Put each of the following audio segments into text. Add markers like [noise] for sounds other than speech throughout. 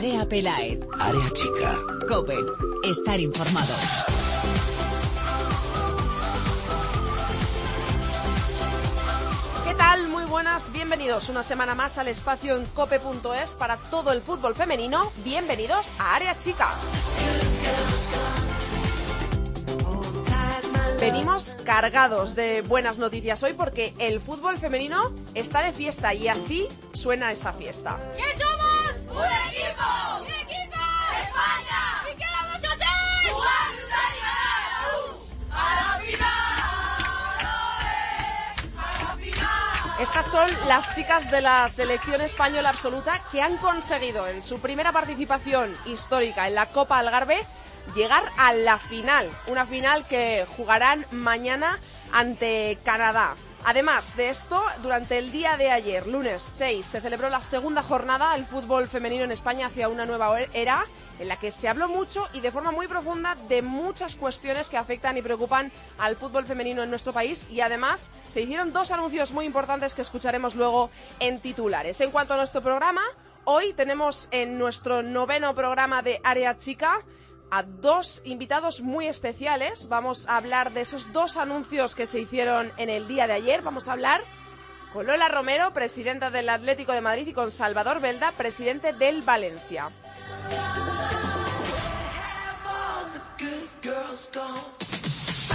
Andrea Pelaez. Área chica. Cope. Estar informado. ¿Qué tal? Muy buenas, bienvenidos una semana más al espacio en cope.es para todo el fútbol femenino. Bienvenidos a Área Chica. Venimos cargados de buenas noticias hoy porque el fútbol femenino está de fiesta y así suena esa fiesta. ¿Qué Estas son las chicas de la selección española absoluta que han conseguido en su primera participación histórica en la Copa Algarve llegar a la final, una final que jugarán mañana ante Canadá. Además de esto, durante el día de ayer, lunes 6, se celebró la segunda jornada del fútbol femenino en España hacia una nueva era en la que se habló mucho y de forma muy profunda de muchas cuestiones que afectan y preocupan al fútbol femenino en nuestro país y además se hicieron dos anuncios muy importantes que escucharemos luego en titulares. En cuanto a nuestro programa, hoy tenemos en nuestro noveno programa de Área Chica a dos invitados muy especiales. Vamos a hablar de esos dos anuncios que se hicieron en el día de ayer. Vamos a hablar con Lola Romero, presidenta del Atlético de Madrid, y con Salvador Belda, presidente del Valencia.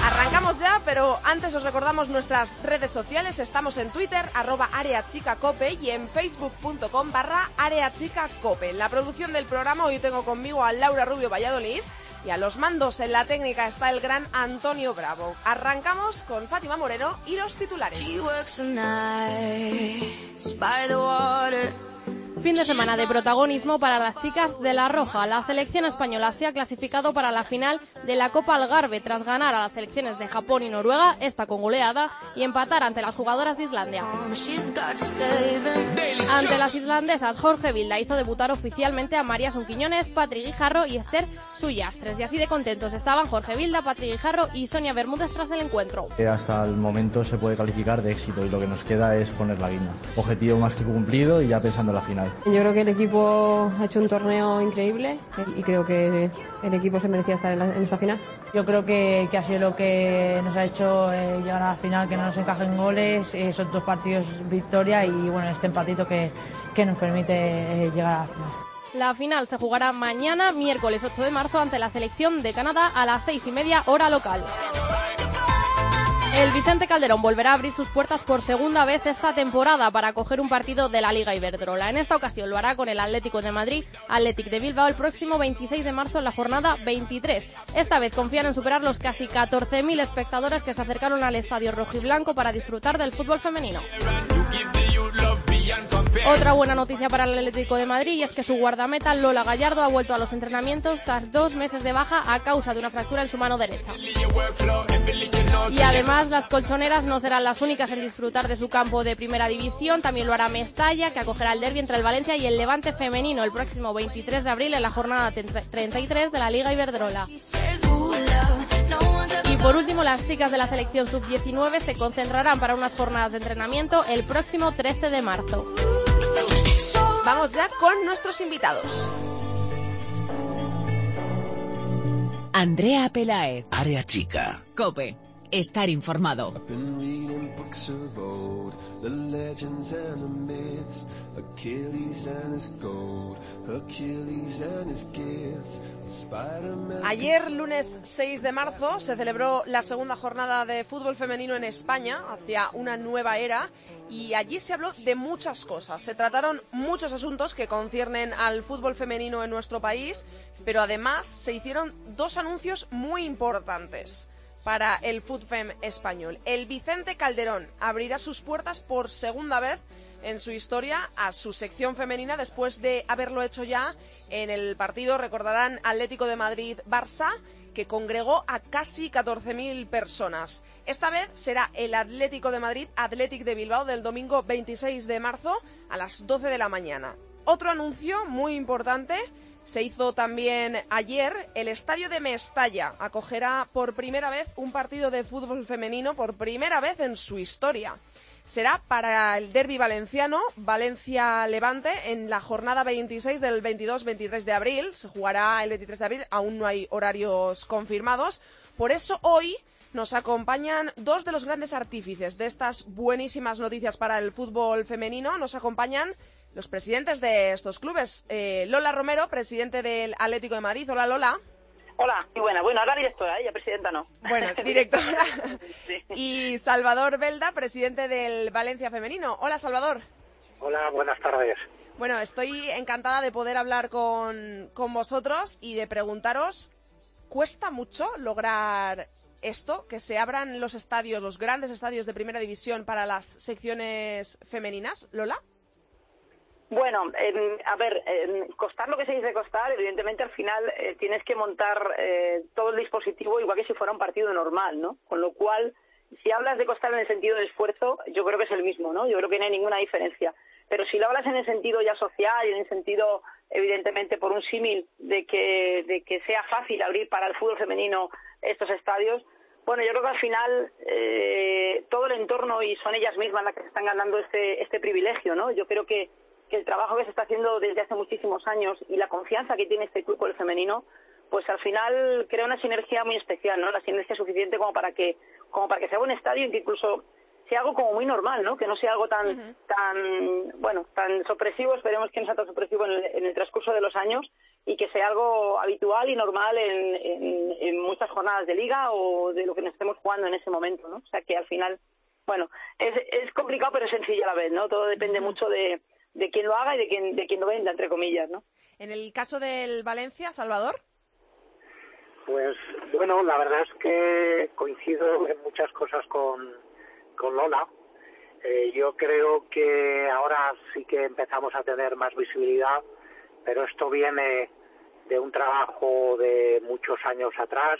Arrancamos ya, pero antes os recordamos nuestras redes sociales. Estamos en Twitter, arroba areachicacope y en facebook.com barra areachicacope. La producción del programa hoy tengo conmigo a Laura Rubio Valladolid y a los mandos en la técnica está el gran Antonio Bravo. Arrancamos con Fátima Moreno y los titulares. Fin de semana de protagonismo para las chicas de La Roja. La selección española se ha clasificado para la final de la Copa Algarve tras ganar a las selecciones de Japón y Noruega, esta con goleada, y empatar ante las jugadoras de Islandia. Ante las islandesas, Jorge Vilda hizo debutar oficialmente a María Sunquiñones, Patri Guijarro y Esther Suyastres. Y así de contentos estaban Jorge Vilda, Patri Guijarro y Sonia Bermúdez tras el encuentro. Hasta el momento se puede calificar de éxito y lo que nos queda es poner la guinda. Objetivo más que cumplido y ya pensando en la final. Yo creo que el equipo ha hecho un torneo increíble y creo que el equipo se merecía estar en, esta final. Yo creo que, ha sido lo que nos ha hecho eh, llegar a la final, que no nos encajen goles, eh, son dos partidos victoria y bueno, este empatito que, que nos permite eh, llegar a la final. La final se jugará mañana, miércoles 8 de marzo, ante la selección de Canadá a las seis y media hora local. El Vicente Calderón volverá a abrir sus puertas por segunda vez esta temporada para acoger un partido de la Liga Iberdrola. En esta ocasión lo hará con el Atlético de Madrid, Atlético de Bilbao, el próximo 26 de marzo en la jornada 23. Esta vez confían en superar los casi 14.000 espectadores que se acercaron al estadio rojiblanco para disfrutar del fútbol femenino. Otra buena noticia para el Atlético de Madrid es que su guardameta Lola Gallardo ha vuelto a los entrenamientos tras dos meses de baja a causa de una fractura en su mano derecha. Y además las colchoneras no serán las únicas en disfrutar de su campo de primera división, también lo hará Mestalla, que acogerá el derbi entre el Valencia y el Levante femenino el próximo 23 de abril en la jornada 33 de la Liga Iberdrola. Por último, las chicas de la selección sub-19 se concentrarán para unas jornadas de entrenamiento el próximo 13 de marzo. Vamos ya con nuestros invitados. Andrea Pelaez. Área chica. Cope. Estar informado. Ayer, lunes 6 de marzo, se celebró la segunda jornada de fútbol femenino en España hacia una nueva era y allí se habló de muchas cosas. Se trataron muchos asuntos que conciernen al fútbol femenino en nuestro país, pero además se hicieron dos anuncios muy importantes para el FUTFEM español. El Vicente Calderón abrirá sus puertas por segunda vez en su historia a su sección femenina después de haberlo hecho ya en el partido, recordarán, Atlético de Madrid-Barça, que congregó a casi 14.000 personas. Esta vez será el Atlético de Madrid, Atlético de Bilbao, del domingo 26 de marzo a las 12 de la mañana. Otro anuncio muy importante se hizo también ayer. El estadio de Mestalla acogerá por primera vez un partido de fútbol femenino, por primera vez en su historia. será para el derby valenciano, Valencia-Levante, en la jornada 26 del 22-23 de abril. Se jugará el 23 de abril, aún no hay horarios confirmados. Por eso hoy nos acompañan dos de los grandes artífices de estas buenísimas noticias para el fútbol femenino. Nos acompañan los presidentes de estos clubes. Eh, Lola Romero, presidente del Atlético de Madrid. Hola, Lola. Hola, y buena. Bueno, ahora directora, ¿eh? ya presidenta no. Bueno, [laughs] directora. Y Salvador Belda, presidente del Valencia Femenino. Hola, Salvador. Hola, buenas tardes. Bueno, estoy encantada de poder hablar con, con vosotros y de preguntaros, ¿cuesta mucho lograr esto, que se abran los estadios, los grandes estadios de primera división para las secciones femeninas, Lola? Bueno, eh, a ver, eh, costar lo que se dice costar, evidentemente al final eh, tienes que montar eh, todo el dispositivo igual que si fuera un partido normal, ¿no? Con lo cual, si hablas de costar en el sentido de esfuerzo, yo creo que es el mismo, ¿no? Yo creo que no hay ninguna diferencia. Pero si lo hablas en el sentido ya social y en el sentido, evidentemente, por un símil de que, de que sea fácil abrir para el fútbol femenino estos estadios, bueno, yo creo que al final eh, todo el entorno y son ellas mismas las que se están ganando este, este privilegio, ¿no? Yo creo que que el trabajo que se está haciendo desde hace muchísimos años y la confianza que tiene este club con el femenino, pues al final crea una sinergia muy especial, ¿no? La sinergia suficiente como para que como para que sea un estadio y que incluso sea algo como muy normal, ¿no? Que no sea algo tan tan bueno, tan sorpresivo, esperemos que no sea tan sorpresivo en el, en el transcurso de los años y que sea algo habitual y normal en, en, en muchas jornadas de liga o de lo que nos estemos jugando en ese momento, ¿no? O sea que al final, bueno, es, es complicado pero es sencillo a la vez, ¿no? Todo depende mucho de de quien lo haga y de quien, de quien lo venda, entre comillas, ¿no? En el caso del Valencia, Salvador. Pues bueno, la verdad es que coincido en muchas cosas con, con Lola. Eh, yo creo que ahora sí que empezamos a tener más visibilidad, pero esto viene de un trabajo de muchos años atrás,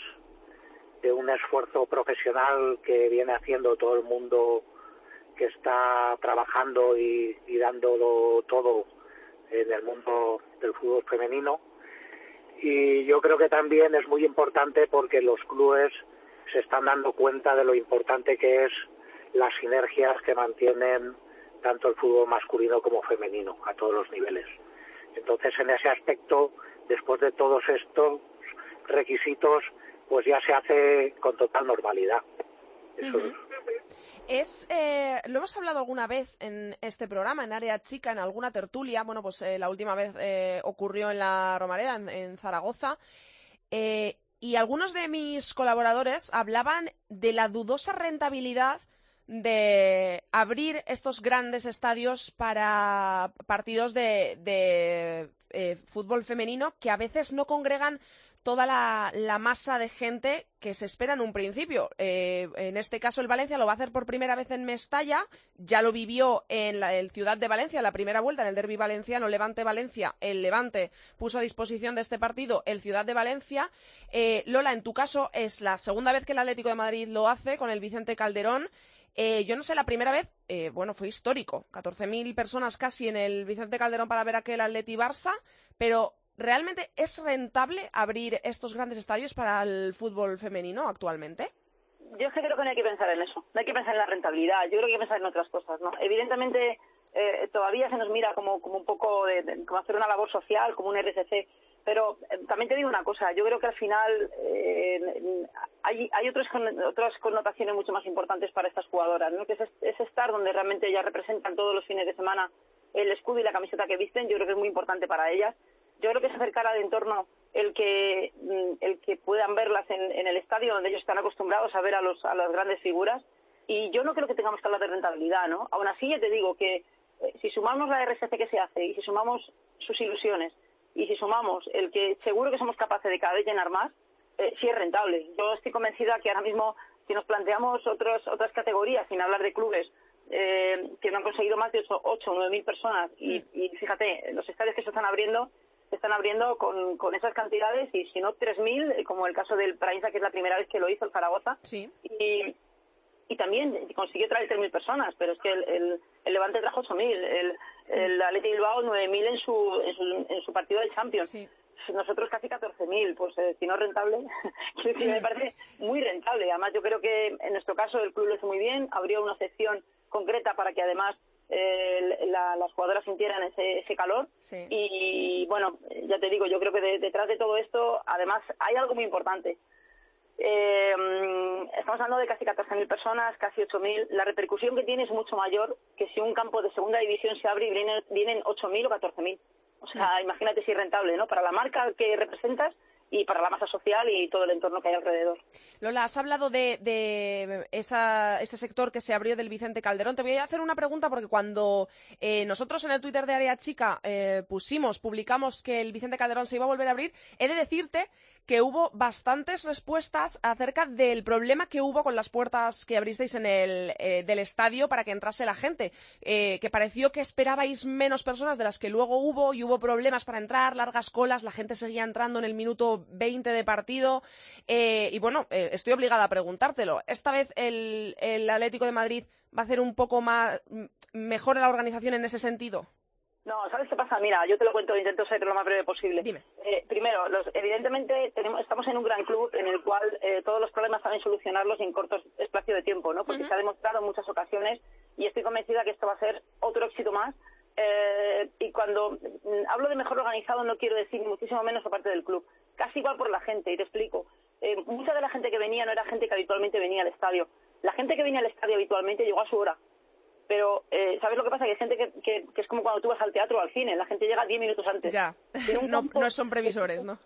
de un esfuerzo profesional que viene haciendo todo el mundo que está trabajando y, y dándolo todo en el mundo del fútbol femenino. Y yo creo que también es muy importante porque los clubes se están dando cuenta de lo importante que es las sinergias que mantienen tanto el fútbol masculino como femenino a todos los niveles. Entonces, en ese aspecto, después de todos estos requisitos, pues ya se hace con total normalidad. Eso. Es, eh, lo hemos hablado alguna vez en este programa, en Área Chica, en alguna tertulia. Bueno, pues eh, la última vez eh, ocurrió en la Romareda, en, en Zaragoza. Eh, y algunos de mis colaboradores hablaban de la dudosa rentabilidad de abrir estos grandes estadios para partidos de, de eh, fútbol femenino que a veces no congregan toda la, masa de gente que se espera en un principio. Eh, en este caso, el Valencia lo va a hacer por primera vez en Mestalla. Ya lo vivió en la el Ciudad de Valencia, la primera vuelta en el derby valenciano, Levante-Valencia. El Levante puso a disposición de este partido el Ciudad de Valencia. Eh, Lola, en tu caso, es la segunda vez que el Atlético de Madrid lo hace con el Vicente Calderón. Eh, yo no sé, la primera vez, eh, bueno, fue histórico. 14.000 personas casi en el Vicente Calderón para ver aquel Atleti Barça, pero ¿realmente es rentable abrir estos grandes estadios para el fútbol femenino actualmente? Yo es que creo que no hay que pensar en eso, no hay que pensar en la rentabilidad, yo creo que hay que pensar en otras cosas, ¿no? Evidentemente eh, todavía se nos mira como, como un poco de, como hacer una labor social, como un RCC, pero eh, también te digo una cosa, yo creo que al final eh, hay, otros otras connotaciones mucho más importantes para estas jugadoras, ¿no? Que es, es estar donde realmente ellas representan todos los fines de semana el escudo y la camiseta que visten, yo creo que es muy importante para ellas. Yo creo que es acercar al entorno el que mm, el que puedan verlas en, en el estadio donde ellos están acostumbrados a ver a los a las grandes figuras y yo no creo que tengamos que hablar de rentabilidad, ¿no? Aún así ya te digo que eh, si sumamos la RSC que se hace y si sumamos sus ilusiones y si sumamos el que seguro que somos capaces de cada vez llenar más, eh, sí es rentable. Yo estoy convencida que ahora mismo si nos planteamos otros, otras categorías, sin hablar de clubes, eh, que no han conseguido más de 8 o 9 mil personas y, y fíjate, los estadios que se están abriendo se están abriendo con, con esas cantidades y si no 3.000, eh, como el caso del Prainza, que es la primera vez que lo hizo el Zaragoza. Sí. Y, y también consiguió traer 3.000 personas, pero es que el, el, el Levante trajo 8.000, el, el Atleti Bilbao 9.000 en su, en, su, en su partido de Champions. Nosotros casi 14.000, pues eh, si no es rentable, [laughs] decir, me parece muy rentable. Además, yo creo que en nuestro caso el club lo hizo muy bien, abrió una sección concreta para que además eh, la- las jugadoras sintieran ese, ese calor. Sí. Y bueno, ya te digo, yo creo que de- detrás de todo esto, además, hay algo muy importante. Eh, mm, estamos hablando de casi 14.000 personas, casi 8.000. La repercusión que tiene es mucho mayor que si un campo de segunda división se abre y vienen, vienen 8.000 o 14.000. O sea, imagínate si es rentable, ¿no? Para la marca que representas y para la masa social y todo el entorno que hay alrededor. Lola, has hablado de, de esa- ese sector que se abrió del Vicente Calderón. Te voy a hacer una pregunta porque cuando eh, nosotros en el Twitter de Área Chica eh, pusimos, publicamos que el Vicente Calderón se iba a volver a abrir, he de decirte que hubo bastantes respuestas acerca del problema que hubo con las puertas que abristeis en el eh, del estadio para que entrase la gente, eh, que pareció que esperabais menos personas de las que luego hubo y hubo problemas para entrar, largas colas, la gente seguía entrando en el minuto 20 de partido eh, y bueno, eh, estoy obligada a preguntártelo. Esta vez el, el Atlético de Madrid va a hacer un poco más mejor la organización en ese sentido. No, ¿sabes qué pasa? Mira, yo te lo cuento, intento ser lo más breve posible. Dime. Eh, primero, los- evidentemente tenemos, estamos en un gran club en el cual eh, todos los problemas saben solucionarlos en corto espacio de tiempo, ¿no? Porque se ha demostrado en muchas ocasiones y estoy convencida que esto va a ser otro éxito más. Eh, y cuando mm, hablo de mejor organizado no quiero decir muchísimo menos por parte del club. Casi igual por la gente, y te explico. Eh, mucha de la gente que venía no era gente que habitualmente venía al estadio. La gente que venía al estadio habitualmente llegó a su hora pero eh, ¿sabes lo que pasa? Que hay gente que, que, que es como cuando tú vas al teatro o al cine, la gente llega 10 minutos antes. Ya, [laughs] no, no son previsores, ¿no?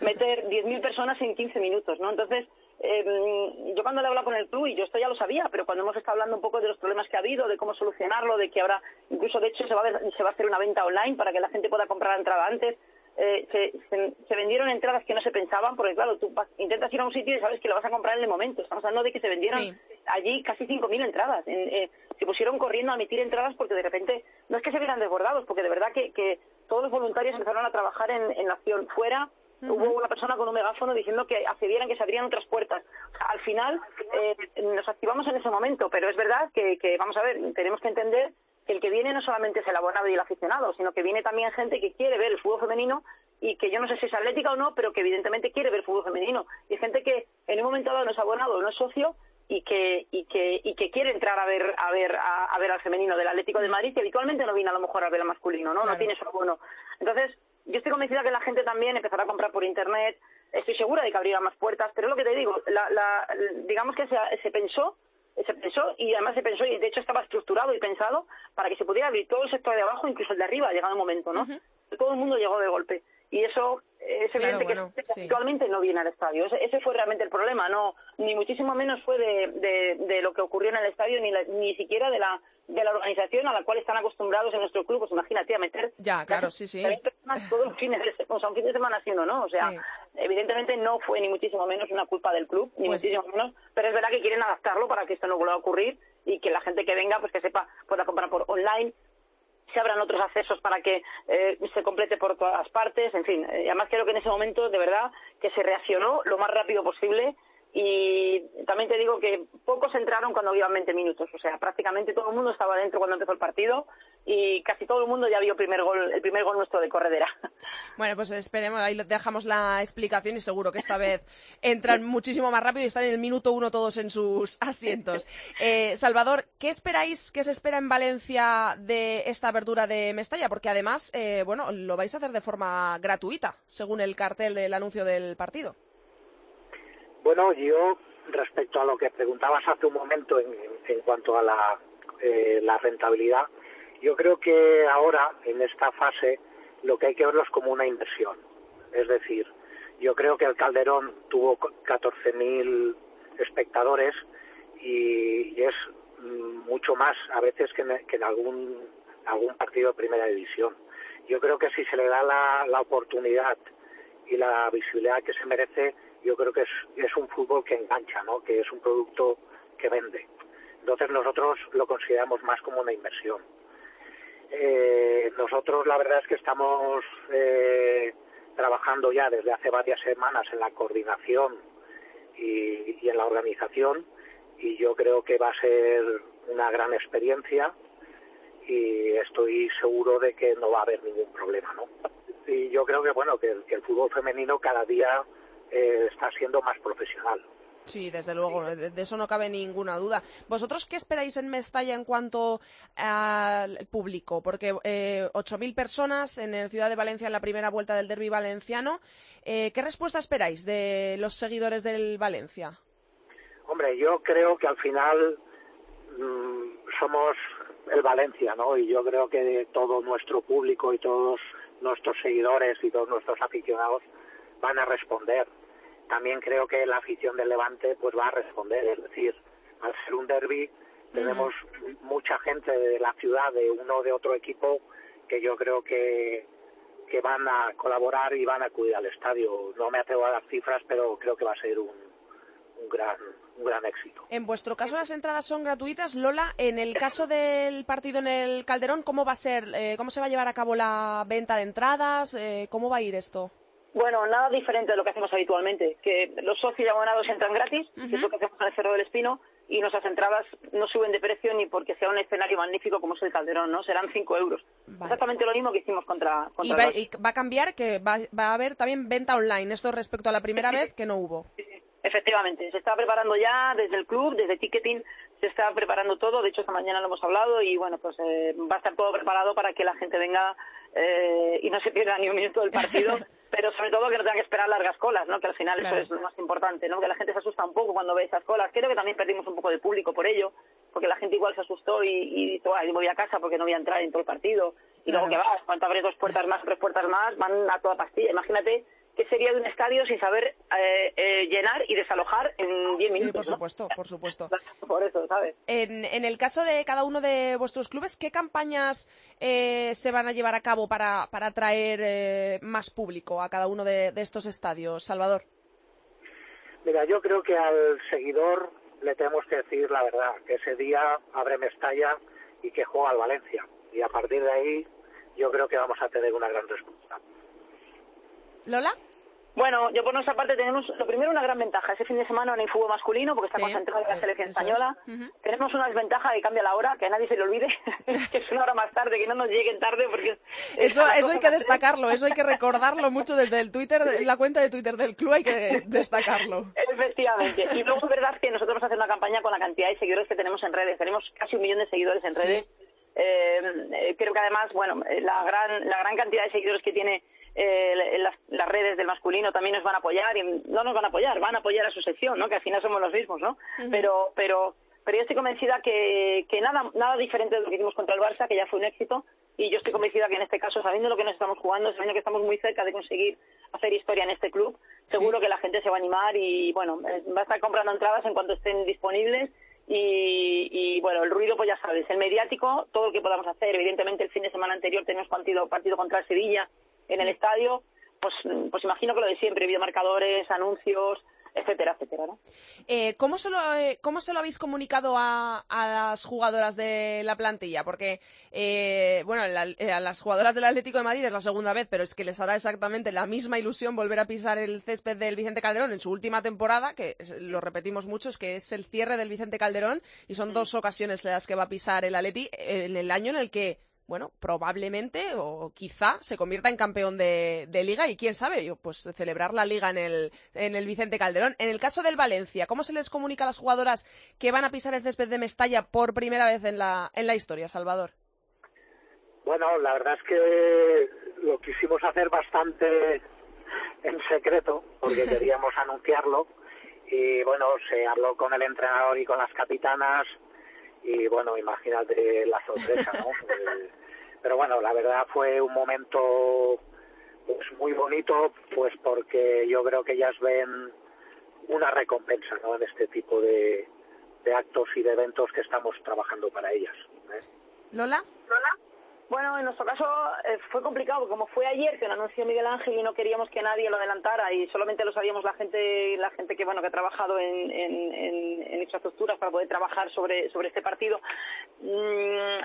meter 10.000 personas en 15 minutos, ¿no? Entonces, eh, yo cuando le hablo con el club, y yo esto ya lo sabía, pero cuando hemos estado hablando un poco de los problemas que ha habido, de cómo solucionarlo, de que ahora, incluso de hecho, se va a, ver- se va a hacer una venta online para que la gente pueda comprar la entrada antes, eh, se, se- se vendieron entradas que no se pensaban, porque claro, tú vas- intentas ir a un sitio y sabes que lo vas a comprar en el momento. Estamos hablando de que se vendieron Sí. allí casi 5.000 entradas. En- eh, se pusieron corriendo a emitir entradas porque de repente, no es que se vieran desbordados, porque de verdad que, que todos los voluntarios empezaron a trabajar en, en la acción fuera. Hubo una persona con un megáfono diciendo que accedieran que se abrían otras puertas. O sea, al final eh, nos activamos en ese momento, pero es verdad que, que, vamos a ver, tenemos que entender que el que viene no solamente es el abonado y el aficionado, sino que viene también gente que quiere ver el fútbol femenino y que yo no sé si es atlética o no, pero que evidentemente quiere ver fútbol femenino. Y gente que en un momento dado no es abonado o no es socio y que y que y que quiere entrar a ver a ver a, a ver al femenino del Atlético de Madrid que habitualmente no viene a lo mejor a ver al masculino, ¿no? Claro. No tiene su abono. Entonces, yo estoy convencida que la gente también empezará a comprar por internet. Estoy segura de que abrirá más puertas, pero es lo que te digo, la, la, digamos que se, se pensó se pensó y además se pensó y de hecho estaba estructurado y pensado para que se pudiera abrir todo el sector de abajo, incluso el de arriba, llegado el momento, ¿no? Todo el mundo llegó de golpe y eso es Claro, evidente bueno, que sí. actualmente no viene al estadio. Ese, ese fue realmente el problema, no ni muchísimo menos fue de, de, de lo que ocurrió en el estadio ni la- ni siquiera de la de la organización a la cual están acostumbrados en nuestro club. Pues imagínate a meter Ya, claro, sí, sí. 20 personas todos los fines de o sea, un fin de semana sí o no, o sea, Sí. evidentemente no fue ni muchísimo menos una culpa del club, ni Pues- muchísimo menos, pero es verdad que quieren adaptarlo para que esto no vuelva a ocurrir y que la gente que venga, pues que sepa, pueda comprar por online, se abran otros accesos para que eh, se complete por todas las partes, en fin. eh, además creo que en ese momento, de verdad, que se reaccionó lo más rápido posible y también te digo que pocos entraron cuando iban 20 minutos, o sea, prácticamente todo el mundo estaba dentro cuando empezó el partido y casi todo el mundo ya vio el primer gol, el primer gol nuestro de corredera. Bueno, pues esperemos, ahí dejamos la explicación y seguro que esta vez entran muchísimo más rápido y están en el minuto uno todos en sus asientos. Eh, Salvador, ¿qué esperáis, qué se espera en Valencia de esta apertura de Mestalla? Porque además, eh, bueno, lo vais a hacer de forma gratuita, según el cartel del anuncio del partido. Bueno, yo respecto a lo que preguntabas hace un momento en, en cuanto a la, eh, la rentabilidad, yo creo que ahora, en esta fase, lo que hay que verlo es como una inversión. Es decir, yo creo que el Calderón tuvo 14.000 espectadores y, es mm, mucho más a veces que en, que en algún, algún partido de primera división. Yo creo que si se le da la, la oportunidad y la visibilidad que se merece, yo creo que es, es un fútbol que engancha, ¿no? que es un producto que vende. Entonces nosotros lo consideramos más como una inversión. Eh, nosotros la verdad es que estamos eh, trabajando ya desde hace varias semanas en la coordinación y, en la organización y yo creo que va a ser una gran experiencia y estoy seguro de que no va a haber ningún problema, ¿no? Y yo creo que bueno que que el fútbol femenino cada día eh, está siendo más profesional. Sí, desde luego, de, eso no cabe ninguna duda. ¿Vosotros qué esperáis en Mestalla en cuanto al público? Porque eh, 8.000 personas en el Ciudad de Valencia en la primera vuelta del derby valenciano. Eh, ¿Qué respuesta esperáis de los seguidores del Valencia? Hombre, yo creo que al final mm, somos el Valencia, ¿no? Y yo creo que todo nuestro público y todos nuestros seguidores y todos nuestros aficionados van a responder. También creo que la afición del Levante pues va a responder, es decir, al ser un derby tenemos mucha gente de la ciudad, de uno o de otro equipo, que yo creo que que van a colaborar y van a acudir al estadio. No me atrevo a dar cifras, pero creo que va a ser un, un gran un gran éxito. En vuestro caso las entradas son gratuitas, Lola. En el caso del partido en el Calderón, ¿cómo va a ser? Eh, ¿Cómo se va a llevar a cabo la venta de entradas? Eh, ¿Cómo va a ir esto? Bueno, nada diferente de lo que hacemos habitualmente, que los socios y abonados entran gratis, que es lo que hacemos en el Cerro del Espino, y nuestras entradas no suben de precio ni porque sea un escenario magnífico como es el Calderón, ¿no? Serán 5 euros. Vale. Exactamente lo mismo que hicimos contra, Y contra va, el Barça. y va a cambiar, que va, va a haber también venta online. Esto respecto a la primera vez que no hubo. Efectivamente, se está preparando ya desde el club, desde ticketing, se está preparando todo. De hecho, esta mañana lo hemos hablado y bueno, pues eh, va a estar todo preparado para que la gente venga eh, y no se pierda ni un minuto del partido. [laughs] pero sobre todo que no tenga que esperar largas colas, ¿no? Que al final Claro. eso es lo más importante, ¿no? Que la gente se asusta un poco cuando ve esas colas. Creo que también perdimos un poco de público por ello, porque la gente igual se asustó y, y dijo, "Ay, me voy a casa porque no voy a entrar en todo el partido. Y Claro. luego que vas, cuando abres dos puertas más, tres puertas más, van a toda pastilla. Imagínate qué sería de un estadio sin saber eh, eh, llenar y desalojar en 10 Sí, minutos, por ¿no? supuesto, por supuesto. [laughs] Por eso, ¿sabes? En, en el caso de cada uno de vuestros clubes, ¿qué campañas eh, se van a llevar a cabo para, para atraer eh, más público a cada uno de, de estos estadios? Salvador. Mira, yo creo que al seguidor le tenemos que decir la verdad, que ese día abre Mestalla y que juega al Valencia. Y a partir de ahí yo creo que vamos a tener una gran respuesta. ¿Lola? Bueno, yo por nuestra parte tenemos, lo primero, una gran ventaja. Ese fin de semana no hay fútbol masculino porque está Sí, concentrado en la selección es. española. Tenemos una desventaja que cambia la hora, que a nadie se le olvide, [laughs] que es una hora más tarde, que no nos lleguen tarde porque... es- es Eso, eso hay que destacarlo, eso hay que recordarlo mucho desde el Twitter, la cuenta de Twitter del club hay que destacarlo. Efectivamente. Y luego es verdad que nosotros vamos a hacer una campaña con la cantidad de seguidores que tenemos en redes. Tenemos casi un millón de seguidores en redes. Eh, eh, creo que además, bueno, eh, la gran, la gran cantidad de seguidores que tiene eh, las, las redes del masculino también nos van a apoyar y no nos van a apoyar, van a apoyar a su sección, ¿no? Que al final somos los mismos, ¿no? Pero, pero, pero yo estoy convencida que, que nada, nada diferente de lo que hicimos contra el Barça, que ya fue un éxito, y yo estoy convencida que en este caso, sabiendo lo que nos estamos jugando, sabiendo que estamos muy cerca de conseguir hacer historia en este club, seguro que la gente se va a animar y, bueno, eh, va a estar comprando entradas en cuanto estén disponibles y, y, bueno, el ruido, pues ya sabes, el mediático, todo lo que podamos hacer. Evidentemente, el fin de semana anterior tenemos partido, partido contra el Sevilla en el estadio, pues, pues imagino que lo de siempre, videomarcadores, anuncios, etcétera, etcétera, ¿no? Eh, ¿cómo, se lo, eh, ¿Cómo se lo habéis comunicado a, a las jugadoras de la plantilla? Porque, eh, bueno, la- eh, a las jugadoras del Atlético de Madrid es la segunda vez, pero es que les hará exactamente la misma ilusión volver a pisar el césped del Vicente Calderón en su última temporada, que lo repetimos mucho, es que es el cierre del Vicente Calderón y son dos ocasiones las que va a pisar el Atleti en el año en el que bueno, probablemente o quizá se convierta en campeón de, de liga y quién sabe, yo, pues celebrar la liga en el, en el Vicente Calderón. En el caso del Valencia, ¿cómo se les comunica a las jugadoras que van a pisar el césped de Mestalla por primera vez en la, en la historia, Salvador? Bueno, la verdad es que lo quisimos hacer bastante en secreto porque [laughs] queríamos anunciarlo y bueno, se habló con el entrenador y con las capitanas y bueno, imagínate la sorpresa, ¿no? [laughs] Pero bueno, la verdad fue un momento pues muy bonito pues porque yo creo que ellas ven una recompensa, ¿no? En este tipo de, de actos y de eventos que estamos trabajando para ellas. ¿eh? ¿Lola? Bueno, en nuestro caso eh, fue complicado, porque como fue ayer que lo anunció Miguel Ángel y no queríamos que nadie lo adelantara y solamente lo sabíamos la gente la gente que bueno que ha trabajado en, en, en, en infraestructuras para poder trabajar sobre sobre este partido. Mm,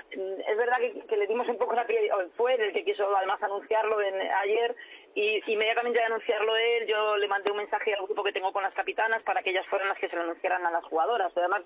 es verdad que, le dimos un poco la prioridad, fue el que quiso además anunciarlo ayer y inmediatamente de anunciarlo él yo le mandé un mensaje al grupo que tengo con las capitanas para que ellas fueran las que se lo anunciaran a las jugadoras. Además,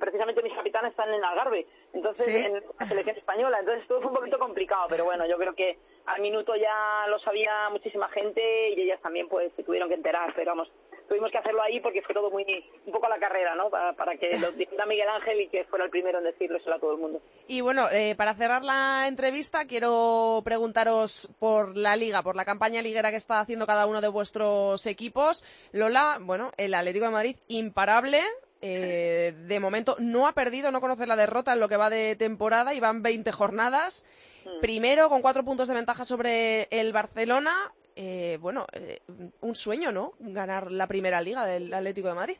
precisamente mis capitanas están en Algarve, entonces Sí. en la selección española, entonces todo fue un poquito complicado, pero bueno, yo creo que al minuto ya lo sabía muchísima gente y ellas también pues se tuvieron que enterar, pero vamos, tuvimos que hacerlo ahí porque fue todo muy un poco a la carrera, ¿no? Para, para que lo dijera Miguel Ángel y que fuera el primero en decirlo a todo el mundo. Y bueno, eh, para cerrar la entrevista, quiero preguntaros por la liga, por la campaña liguera que está haciendo cada uno de vuestros equipos. Lola, bueno, el Atlético de Madrid imparable, eh, de momento no ha perdido, no conoce la derrota en lo que va de temporada y van 20 jornadas. Mm. Primero, con cuatro puntos de ventaja sobre el Barcelona. Eh, bueno, eh, un sueño, ¿no? Ganar la primera liga del Atlético de Madrid.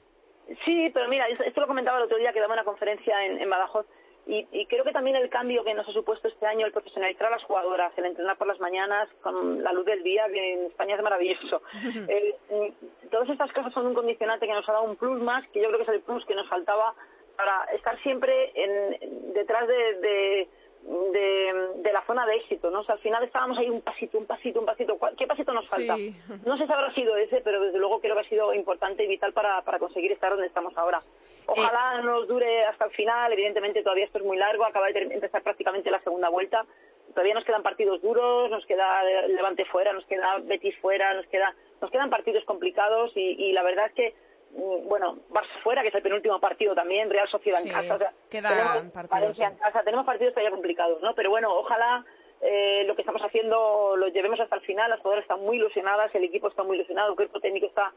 Sí, pero mira, esto esto lo comentaba el otro día que daba una conferencia en, en Badajoz y, y creo que también el cambio que nos ha supuesto este año, el profesionalizar a las jugadoras, el entrenar por las mañanas con la luz del día, que en España es maravilloso. [laughs] Eh, todas estas cosas son un condicionante que nos ha dado un plus más, que yo creo que es el plus que nos faltaba para estar siempre en, detrás de, de, de, de la zona de éxito, ¿no? O sea, al final estábamos ahí un pasito, un pasito, un pasito. ¿Cuál- ¿Qué pasito nos falta? Sí. No sé si habrá sido ese, pero desde luego creo que ha sido importante y vital para, para conseguir estar donde estamos ahora. Ojalá nos dure hasta el final, evidentemente todavía esto es muy largo, acaba de empezar prácticamente la segunda vuelta, todavía nos quedan partidos duros, nos queda Levante fuera, nos queda Betis fuera, nos queda nos quedan partidos complicados y, y la verdad es que mm, bueno, Barça fuera, que es el penúltimo partido también, Real Sociedad Sí, en casa, o sea, quedan tenemos partidos, Valencia sí. en casa, tenemos partidos todavía complicados, ¿no? Pero bueno, ojalá eh, lo que estamos haciendo lo llevemos hasta el final, las jugadoras están muy ilusionadas, el equipo está muy ilusionado, el cuerpo técnico está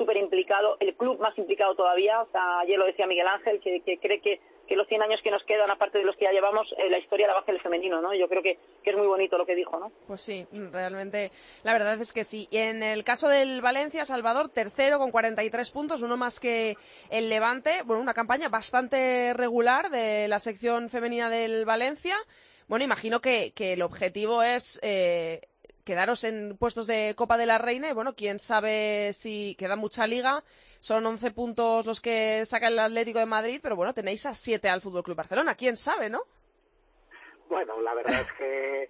súper implicado, el club más implicado todavía, o sea, ayer lo decía Miguel Ángel, que, cree que, los 100 años que nos quedan, aparte de los que ya llevamos, eh, la historia la va a hacer el femenino, ¿no? Yo creo que, es muy bonito lo que dijo, ¿no? Pues sí, realmente la verdad es que sí. Y en el caso del Valencia, Salvador, tercero con 43 puntos, uno más que el Levante. Bueno, una campaña bastante regular de la sección femenina del Valencia. Bueno, imagino que, que el objetivo es eh, quedaros en puestos de Copa de la Reina y bueno, quién sabe si queda mucha liga. Son 11 puntos los que saca el Atlético de Madrid, pero bueno, tenéis a 7 al Fútbol Club Barcelona. ¿Quién sabe, no? Bueno, la verdad es que,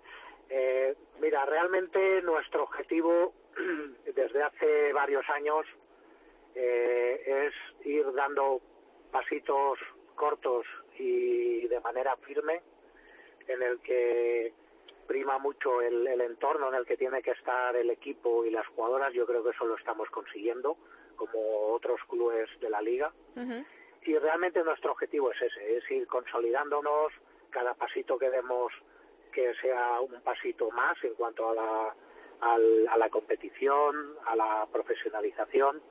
eh, mira, realmente nuestro objetivo [clears throat] desde hace varios años eh, es ir dando pasitos cortos y de manera firme en el que prima mucho el, el entorno en el que tiene que estar el equipo y las jugadoras. Yo creo que eso lo estamos consiguiendo, como otros clubes de la liga. Y realmente nuestro objetivo es ese, es ir consolidándonos, cada pasito que demos que sea un pasito más en cuanto a la, al- a la competición, a la profesionalización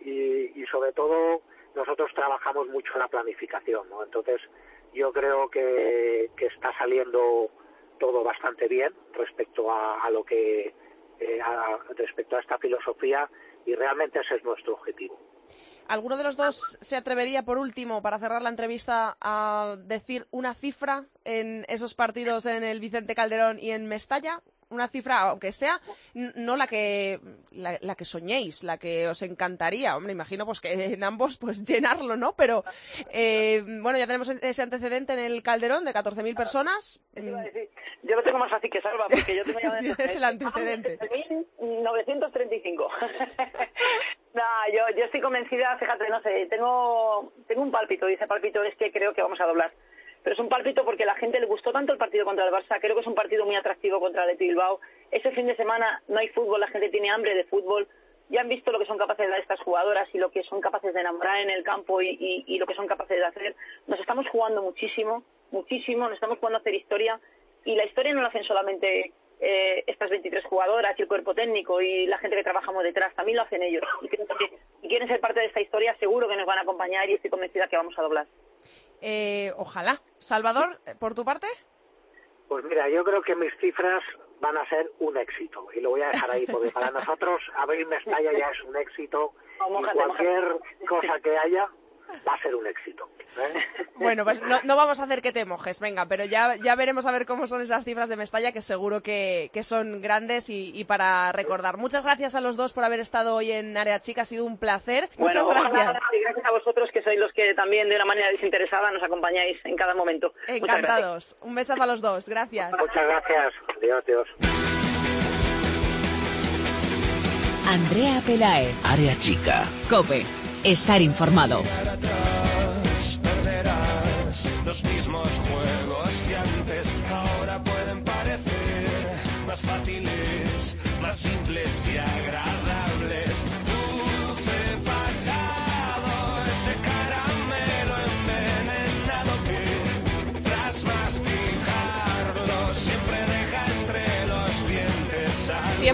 y, y sobre todo nosotros trabajamos mucho en la planificación, ¿no? Entonces yo creo que, que está saliendo todo bastante bien respecto a, a lo que eh, a- respecto a esta filosofía y realmente ese es nuestro objetivo. ¿Alguno de los dos se atrevería, por último, para cerrar la entrevista, a decir una cifra en esos partidos en el Vicente Calderón y en Mestalla? Una cifra, aunque sea, no la que, la, la que soñéis, la que os encantaría. Hombre, imagino pues que en ambos pues llenarlo, ¿no? Pero, eh, bueno, ya tenemos ese antecedente en el Calderón de 14.000 personas. Eso iba a decir. Yo lo tengo más fácil que Salva, porque yo tengo ya [laughs] Tienes el antecedente. 935. [laughs] no, yo, yo estoy convencida, fíjate, no sé, tengo, tengo un pálpito, y ese pálpito es que creo que vamos a doblar. Pero es un pálpito porque a la gente le gustó tanto el partido contra el Barça, creo que es un partido muy atractivo contra el Athletic Bilbao. Ese fin de semana no hay fútbol, la gente tiene hambre de fútbol. Ya han visto lo que son capaces de dar estas jugadoras y lo que son capaces de enamorar en el campo y, y- y lo que son capaces de hacer. Nos estamos jugando muchísimo, muchísimo, nos estamos jugando a hacer historia y la historia no la hacen solamente eh, estas 23 jugadoras y el cuerpo técnico y la gente que trabajamos detrás, también lo hacen ellos. Y creo que si quieren ser parte de esta historia, seguro que nos van a acompañar y estoy convencida que vamos a doblar. Eh, ojalá. Salvador, por tu parte. Pues mira, yo creo que mis cifras van a ser un éxito y lo voy a dejar ahí porque para nosotros abrir Mestalla ya es un éxito y cualquier cosa que haya va a ser un éxito. ¿eh? [laughs] Bueno, pues no, no vamos a hacer que te mojes, venga, pero ya, ya veremos a ver cómo son esas cifras de Mestalla, que seguro que, que son grandes y, y para recordar. Muchas gracias a los dos por haber estado hoy en Área Chica, ha sido un placer. Muchas Bueno, gracias. y gracias a vosotros que sois los que también de una manera desinteresada nos acompañáis en cada momento. Encantados. Un besazo a los dos, gracias. Muchas gracias. Adiós, adiós. Andrea Pelae. Área chica. Cope. Estar informado.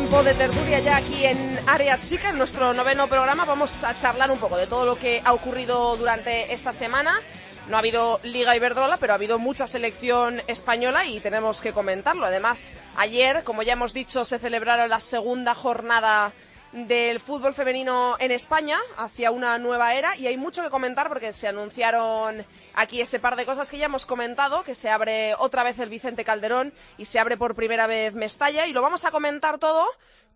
Tiempo de tertulia ya aquí en Área Chica, en nuestro noveno programa. Vamos a charlar un poco de todo lo que ha ocurrido durante esta semana. No ha habido Liga Iberdrola, pero ha habido mucha selección española y tenemos que comentarlo. Además, ayer, como ya hemos dicho, se celebraron la segunda jornada del fútbol femenino en España hacia una nueva era y hay mucho que comentar porque se anunciaron aquí ese par de cosas que ya hemos comentado, que se abre otra vez el Vicente Calderón y se abre por primera vez Mestalla y lo vamos a comentar todo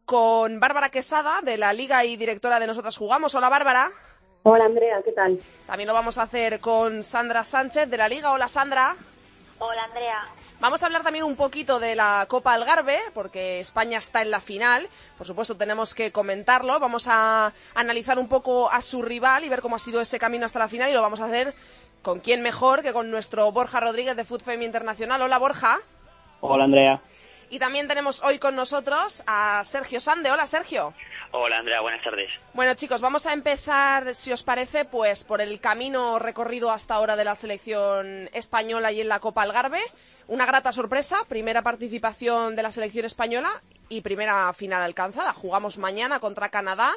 con Bárbara Quesada de la Liga y directora de Nosotras Jugamos. Hola Bárbara. Hola Andrea, ¿qué tal? También lo vamos a hacer con Sandra Sánchez de la Liga. Hola Sandra. Hola Andrea. Vamos a hablar también un poquito de la Copa Algarve, porque España está en la final. Por supuesto, tenemos que comentarlo. Vamos a analizar un poco a su rival y ver cómo ha sido ese camino hasta la final. Y lo vamos a hacer con quién mejor que con nuestro Borja Rodríguez de Food Fame Internacional. Hola, Borja. Hola, Andrea. Y también tenemos hoy con nosotros a Sergio Sande. Hola, Sergio. Hola, Andrea. Buenas tardes. Bueno, chicos, vamos a empezar, si os parece, pues por el camino recorrido hasta ahora de la selección española y en la Copa Algarve. Una grata sorpresa, primera participación de la selección española y primera final alcanzada. Jugamos mañana contra Canadá.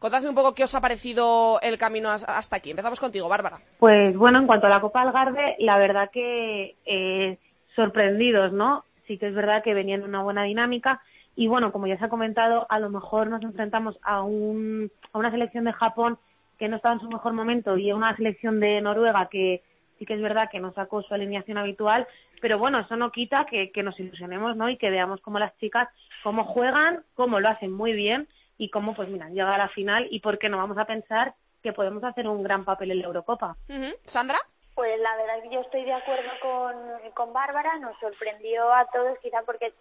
Contadme un poco qué os ha parecido el camino hasta aquí. Empezamos contigo, Bárbara. Pues bueno, en cuanto a la Copa Algarve, la verdad que eh, sorprendidos, ¿no? Sí que es verdad que venían en una buena dinámica y bueno, como ya se ha comentado, a lo mejor nos enfrentamos a, un, a una selección de Japón que no estaba en su mejor momento y a una selección de Noruega que sí que es verdad que no sacó su alineación habitual, pero bueno, eso no quita que, que nos ilusionemos, ¿no? Y que veamos cómo las chicas, cómo juegan, cómo lo hacen muy bien y cómo, pues mira, llega a la final y por qué no vamos a pensar que podemos hacer un gran papel en la Eurocopa. ¿Sandra? Pues la verdad es que yo estoy de acuerdo con, con Bárbara, nos sorprendió a todos quizá porque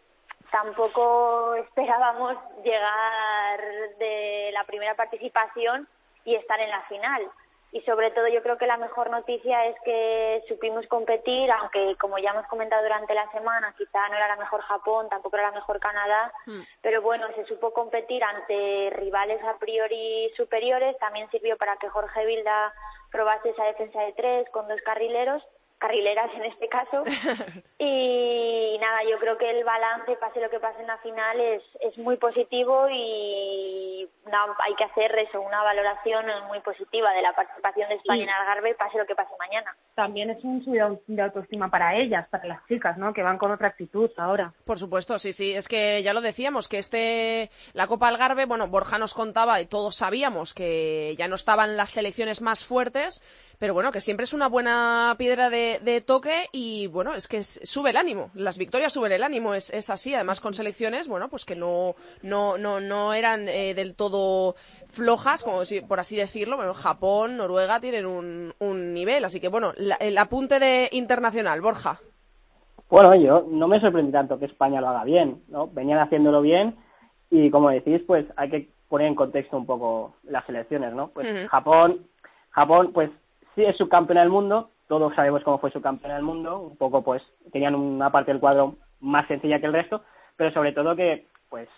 tampoco [laughs] esperábamos llegar de la primera participación y estar en la final. Y sobre todo yo creo que la mejor noticia es que supimos competir, aunque como ya hemos comentado durante la semana, quizá no era la mejor Japón, tampoco era la mejor Canadá, pero bueno, se supo competir ante rivales a priori superiores, también sirvió para que Jorge Vilda probase esa defensa de tres con dos carrileros carrileras en este caso. [laughs] y nada, yo creo que el balance, pase lo que pase en la final, es, es muy positivo y no, hay que hacer eso, una valoración muy positiva de la participación de España en Algarve, pase lo que pase mañana. También es un subido de autoestima para ellas, para las chicas, ¿no? Que van con otra actitud ahora. Por supuesto, sí, sí. Es que ya lo decíamos, que este, la Copa Algarve, bueno, Borja nos contaba y todos sabíamos que ya no estaban las selecciones más fuertes, pero bueno, que siempre es una buena piedra de, toque y bueno, es que sube el ánimo, las victorias suben el ánimo, es, es así, además con selecciones, bueno, pues que no, no, no, no eran eh, del todo flojas, como si, por así decirlo, bueno, Japón, Noruega tienen un, un nivel, así que bueno, el apunte de internacional, Borja. Bueno, yo no me sorprende tanto que España lo haga bien, ¿no? Venían haciéndolo bien y como decís, pues hay que poner en contexto un poco las selecciones, ¿no? Pues Japón, Japón, pues sí es subcampeona del mundo, todos sabemos cómo fue subcampeona del mundo, un poco pues tenían una parte del cuadro más sencilla que el resto, pero sobre todo que pues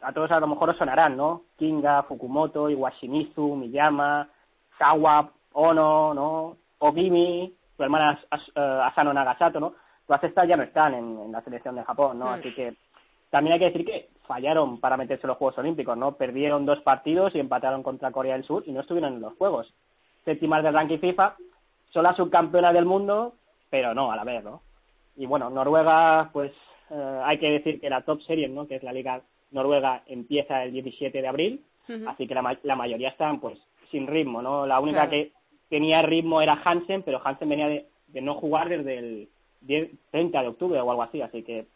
a todos a lo mejor os sonarán, ¿no? Kinga, Fukumoto, Iwashimizu, Miyama, Sawa, Ono, ¿no? Ogimi, tu hermana eh, Asano Nagasato, ¿no? Todas estas ya no están en, la selección de Japón, ¿no? Así que también hay que decir que fallaron para meterse en los Juegos Olímpicos, ¿no? Perdieron dos partidos y empataron contra Corea del Sur y no estuvieron en los Juegos séptimas del ranking FIFA, son las subcampeonas del mundo, pero no a la vez, ¿no? Y bueno, Noruega, pues eh, hay que decir que la Top Series, ¿no? Que es la liga noruega, empieza el 17 de abril, así que la, la, mayoría están, pues, sin ritmo, ¿no? La única que tenía ritmo era Hansen, pero Hansen venía de, de no jugar desde el 10, 30 de octubre o algo así, así que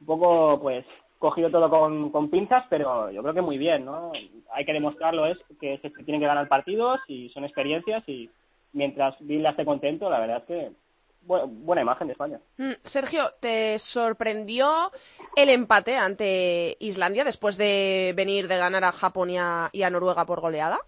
un poco, pues, cogido todo con, con, pinzas, pero yo creo que muy bien, ¿no? Hay que demostrarlo, es que se tienen que ganar partidos y son experiencias y mientras Villa esté contento, la verdad es que buena, imagen de España. Mm, Sergio, ¿te sorprendió el empate ante Islandia después de venir de ganar a Japón y a, Noruega por goleada?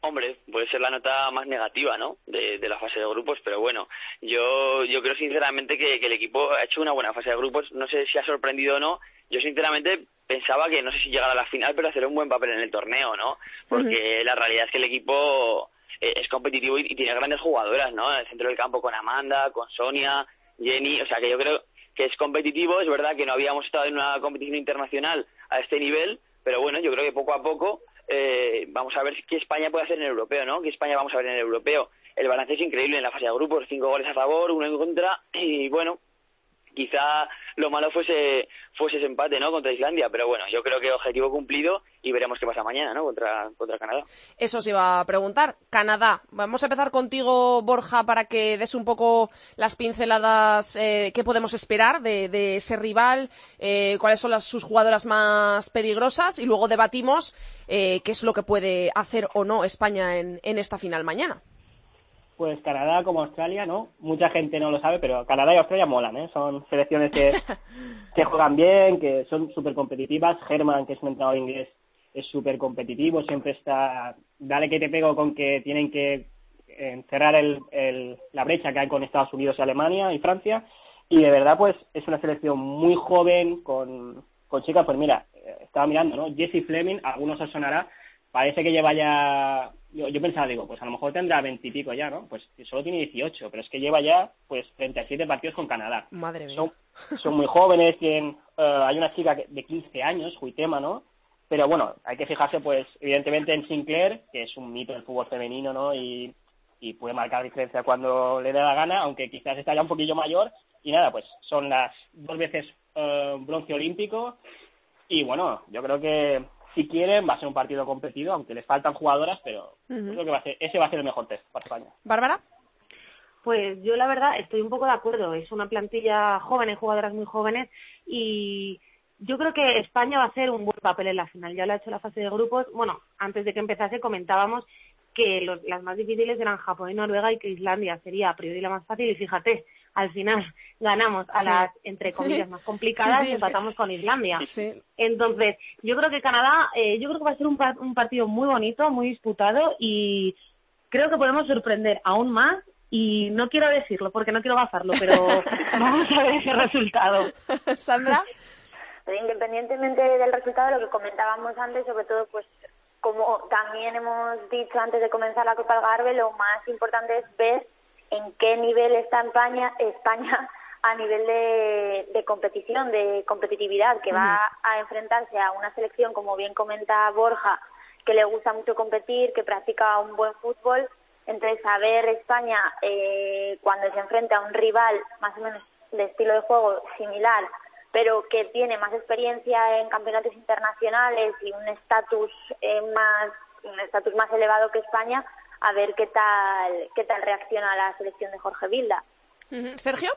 Hombre, puede ser la nota más negativa, ¿no? De, la fase de grupos, pero bueno, yo, yo creo sinceramente que, que, el equipo ha hecho una buena fase de grupos. No sé si ha sorprendido o no, yo sinceramente pensaba que no sé si llegara a la final, pero hacer un buen papel en el torneo, ¿no? Porque la realidad es que el equipo es competitivo y, tiene grandes jugadoras, ¿no? En el centro del campo con Amanda, con Sonia, Jenny, o sea que yo creo que es competitivo, es verdad que no habíamos estado en una competición internacional a este nivel, pero bueno, yo creo que poco a poco eh, vamos a ver qué España puede hacer en el europeo, ¿no? ¿Qué España vamos a ver en el europeo? El balance es increíble en la fase de grupos, cinco goles a favor, uno en contra, y bueno, quizá lo malo fuese fuese ese empate no contra Islandia pero bueno yo creo que objetivo cumplido y veremos qué pasa mañana no contra contra Canadá. Eso se iba a preguntar. Canadá vamos a empezar contigo Borja para que des un poco las pinceladas eh, qué podemos esperar de, de ese rival eh, cuáles son las, sus jugadoras más peligrosas y luego debatimos eh, qué es lo que puede hacer o no España en, en esta final mañana pues Canadá como Australia, ¿no? Mucha gente no lo sabe, pero Canadá y Australia molan, ¿eh? Son selecciones que, [laughs] que juegan bien, que son súper competitivas. Herman, que es un entrenador inglés, es súper competitivo, siempre está, dale que te pego con que tienen que cerrar el, el, la brecha que hay con Estados Unidos y Alemania y Francia. Y de verdad, pues es una selección muy joven, con, con chicas, pues mira, eh, estaba mirando, ¿no? Jessie Fleming, a algunos os sonará, parece que lleva ya yo, yo pensaba, digo, pues a lo mejor tendrá veintipico ya, ¿no? Pues solo tiene 18, pero es que lleva ya, pues, 37 partidos con Canadá. Madre mía. Son, son muy jóvenes, tienen, uh, hay una chica de 15 años, Juitema, ¿no? Pero bueno, hay que fijarse, pues, evidentemente en Sinclair, que es un mito del fútbol femenino, ¿no? Y, y puede marcar diferencia cuando le dé la gana, aunque quizás está ya un poquillo mayor. Y nada, pues son las dos veces uh, bronce olímpico. Y bueno, yo creo que si quieren, va a ser un partido competido, aunque les faltan jugadoras, pero uh -huh. creo que va a ser, ese va a ser el mejor test para España. ¿Bárbara? Pues yo la verdad estoy un poco de acuerdo. Es una plantilla joven, jugadoras muy jóvenes y yo creo que España va a hacer un buen papel en la final. Ya lo ha hecho la fase de grupos. Bueno, antes de que empezase comentábamos que los, las más difíciles eran Japón y Noruega y que Islandia sería a priori la más fácil y fíjate, al final [laughs] ganamos a sí. las, entre comillas, sí. más complicadas sí, y empatamos con Islandia. Entonces, yo creo que Canadá, eh, yo creo que va a ser un, un partido muy bonito, muy disputado y creo que podemos sorprender aún más y no quiero decirlo porque no quiero gastarlo, pero [laughs] vamos a ver ese resultado. [laughs] Sandra. Independientemente del resultado, lo que comentábamos antes, sobre todo, pues como también hemos dicho antes de comenzar la Copa Algarve, lo más importante es ver en qué nivel está España, España [laughs] a nivel de, de competición, de competitividad, que va a enfrentarse a una selección, como bien comenta Borja, que le gusta mucho competir, que practica un buen fútbol. Entonces, a ver España eh, cuando se enfrenta a un rival más o menos de estilo de juego similar, pero que tiene más experiencia en campeonatos internacionales y un estatus eh, más un estatus más elevado que España, a ver qué tal qué tal reacciona la selección de Jorge Vilda. Sergio.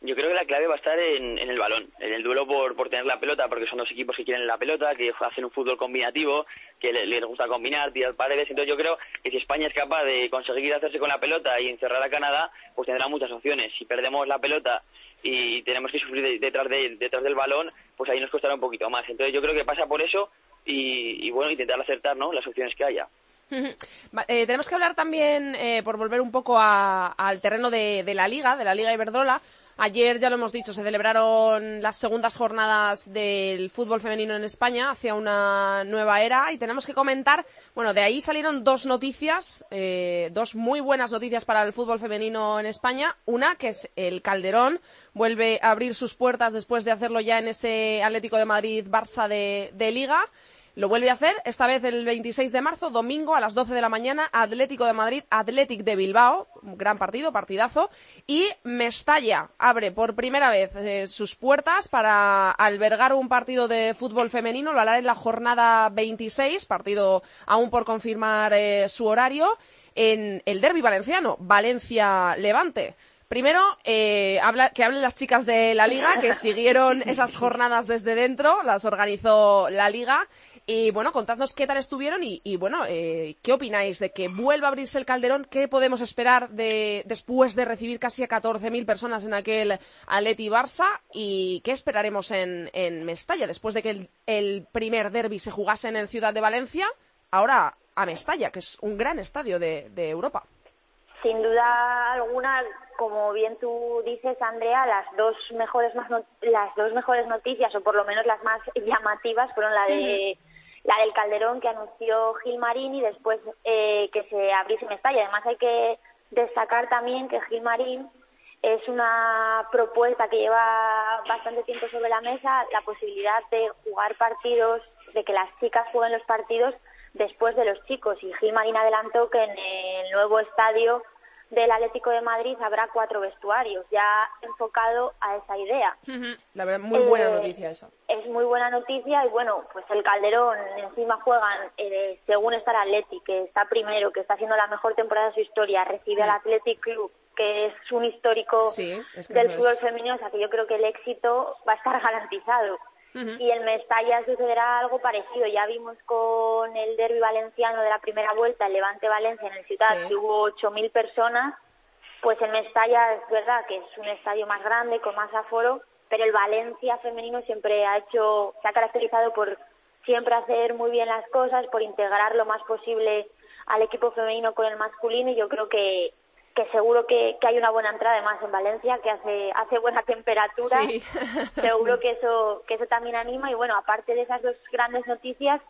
Yo creo que la clave va a estar en, en el balón, en el duelo por, por tener la pelota, porque son dos equipos que quieren la pelota, que hacen un fútbol combinativo, que les, les gusta combinar, tirar paredes. Entonces yo creo que si España es capaz de conseguir hacerse con la pelota y encerrar a Canadá, pues tendrá muchas opciones. Si perdemos la pelota y tenemos que sufrir de, detrás, de, detrás del balón, pues ahí nos costará un poquito más. Entonces yo creo que pasa por eso y, y bueno, intentar acertar ¿no? las opciones que haya. Eh, tenemos que hablar también, eh, por volver un poco a, al terreno de, la Liga, de la Liga Iberdrola. Ayer, ya lo hemos dicho, se celebraron las segundas jornadas del fútbol femenino en España hacia una nueva era y tenemos que comentar, bueno, de ahí salieron dos noticias, eh, dos muy buenas noticias para el fútbol femenino en España. Una, que es el Calderón, vuelve a abrir sus puertas después de hacerlo ya en ese Atlético de Madrid-Barça de, de Liga. Lo vuelve a hacer, esta vez el 26 de marzo, domingo a las 12 de la mañana, Atlético de Madrid, Atlético de Bilbao, gran partido, partidazo, y Mestalla abre por primera vez eh, sus puertas para albergar un partido de fútbol femenino, lo hará en la jornada 26, partido aún por confirmar eh, su horario, en el derby valenciano, Valencia-Levante. Primero, eh, habla, que hablen las chicas de la liga, que siguieron esas jornadas desde dentro, las organizó la liga. Y bueno, contadnos qué tal estuvieron y, y bueno, eh, qué opináis de que vuelva a abrirse el Calderón, qué podemos esperar de, después de recibir casi a 14.000 personas en aquel Atleti Barça y qué esperaremos en, en Mestalla después de que el, el primer derby se jugase en el Ciudad de Valencia, ahora a Mestalla, que es un gran estadio de, de Europa. Sin duda alguna, como bien tú dices, Andrea, las dos mejores no las dos mejores noticias o por lo menos las más llamativas fueron la de uh -huh la del Calderón que anunció Gilmarín y después eh, que se abriese Mestalla. Además hay que destacar también que Gilmarín es una propuesta que lleva bastante tiempo sobre la mesa, la posibilidad de jugar partidos, de que las chicas jueguen los partidos después de los chicos. Y Gil Marín adelantó que en el nuevo estadio del Atlético de Madrid habrá cuatro vestuarios, ya enfocado a esa idea. La verdad, muy buena Eh, noticia esa. Es muy buena noticia y bueno, pues el Calderón encima juegan, eh, según está el Atleti, que está primero, que está haciendo la mejor temporada de su historia, recibe al Athletic Club, que es un histórico Sí, es que del fútbol es. femenino, o sea que yo creo que el éxito va a estar [laughs] garantizado. Y en Mestalla sucederá algo parecido. Ya vimos con el derby valenciano de la primera vuelta, el Levante-Valencia en el Ciudad, Sí. que hubo 8.000 personas. Pues en Mestalla es verdad que es un estadio más grande, con más aforo, pero el Valencia femenino siempre ha hecho, se ha caracterizado por siempre hacer muy bien las cosas, por integrar lo más posible al equipo femenino con el masculino y yo creo que, que seguro que, que hay una buena entrada además en Valencia que hace hace buena temperatura. Sí. [laughs] seguro que eso que eso también anima. Y bueno aparte de esas dos grandes noticias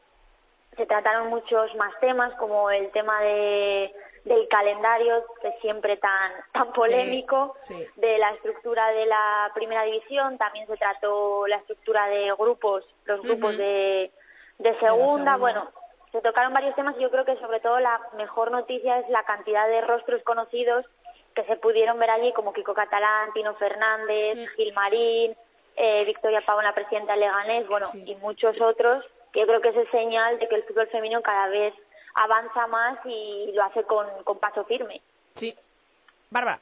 se trataron muchos más temas como el tema de del calendario que es siempre tan tan polémico Sí, de la estructura de la primera división. También se trató la estructura de grupos los grupos de de segunda. segunda. Bueno se tocaron varios temas y yo creo que sobre todo la mejor noticia es la cantidad de rostros conocidos que se pudieron ver allí como Kiko Catalán, Tino Fernández, Gil Marín, eh, Victoria Pavón, la presidenta de Leganés, bueno, y muchos otros, que yo creo que es el señal de que el fútbol femenino cada vez avanza más y lo hace con, con paso firme. Sí. Bárbara.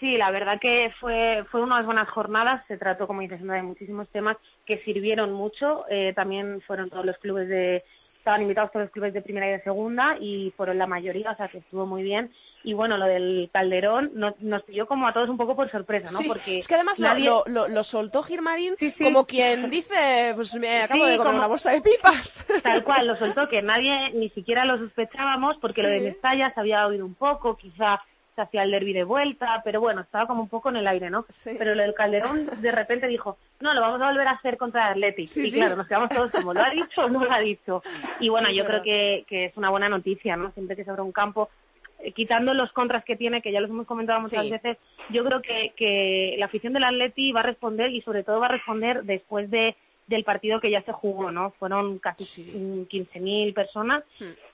Sí, la verdad que fue, fue unas buenas jornadas. Se trató, como dices, de muchísimos temas que sirvieron mucho. Eh, también fueron todos los clubes de, estaban invitados todos los clubes de primera y de segunda y fueron la mayoría, o sea que estuvo muy bien. Y bueno, lo del Calderón nos, nos pilló como a todos un poco por sorpresa, ¿no? Sí, Porque es que además nadie- lo, lo, lo soltó Gilmarín como quien dice, pues me acabo Sí, de comer como- una bolsa de pipas. [laughs] Tal cual, lo soltó que nadie ni siquiera lo sospechábamos porque lo de Sí. Mestalla se había oído un poco, quizá se hacía el derby de vuelta, pero bueno, estaba como un poco en el aire, ¿no? Pero lo del Calderón de repente dijo, no, lo vamos a volver a hacer contra el Athletic. Sí, y sí. claro, nos quedamos todos como, ¿lo ha dicho o no lo ha dicho? Y bueno, yo creo que, que es una buena noticia, ¿no? Siempre que se abre un campo, eh, quitando los contras que tiene, que ya los hemos comentado muchas Sí. veces, yo creo que, que la afición del Atleti va a responder y sobre todo va a responder después de del partido que ya se jugó, ¿no? Fueron casi mm, 15.000 personas,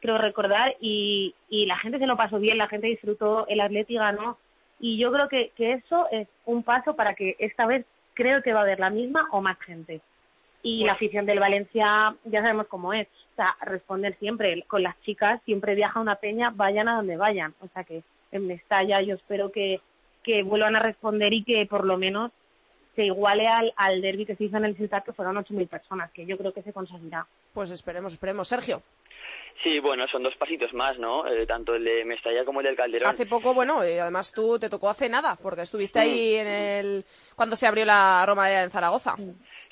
creo recordar, y, y la gente se lo pasó bien, la gente disfrutó, el Atleti ganó, y yo creo que, que eso es un paso para que esta vez creo que va a haber la misma o más gente. Y la afición del Valencia ya sabemos cómo es, o sea, responder siempre, con las chicas siempre viaja una peña, vayan a donde vayan, o sea que en Mestalla yo espero que, que vuelvan a responder y que por lo menos se iguale al, al derby que se hizo en el Ciutat, que fueron 8.000 personas, que yo creo que se conseguirá. Pues esperemos, esperemos. Sergio, Sí, bueno, son dos pasitos más, ¿no? Eh, tanto el de Mestalla como el del Calderón. hace poco, bueno, y además tú te tocó hace nada, porque estuviste ahí en el cuando se abrió la Romareda en Zaragoza.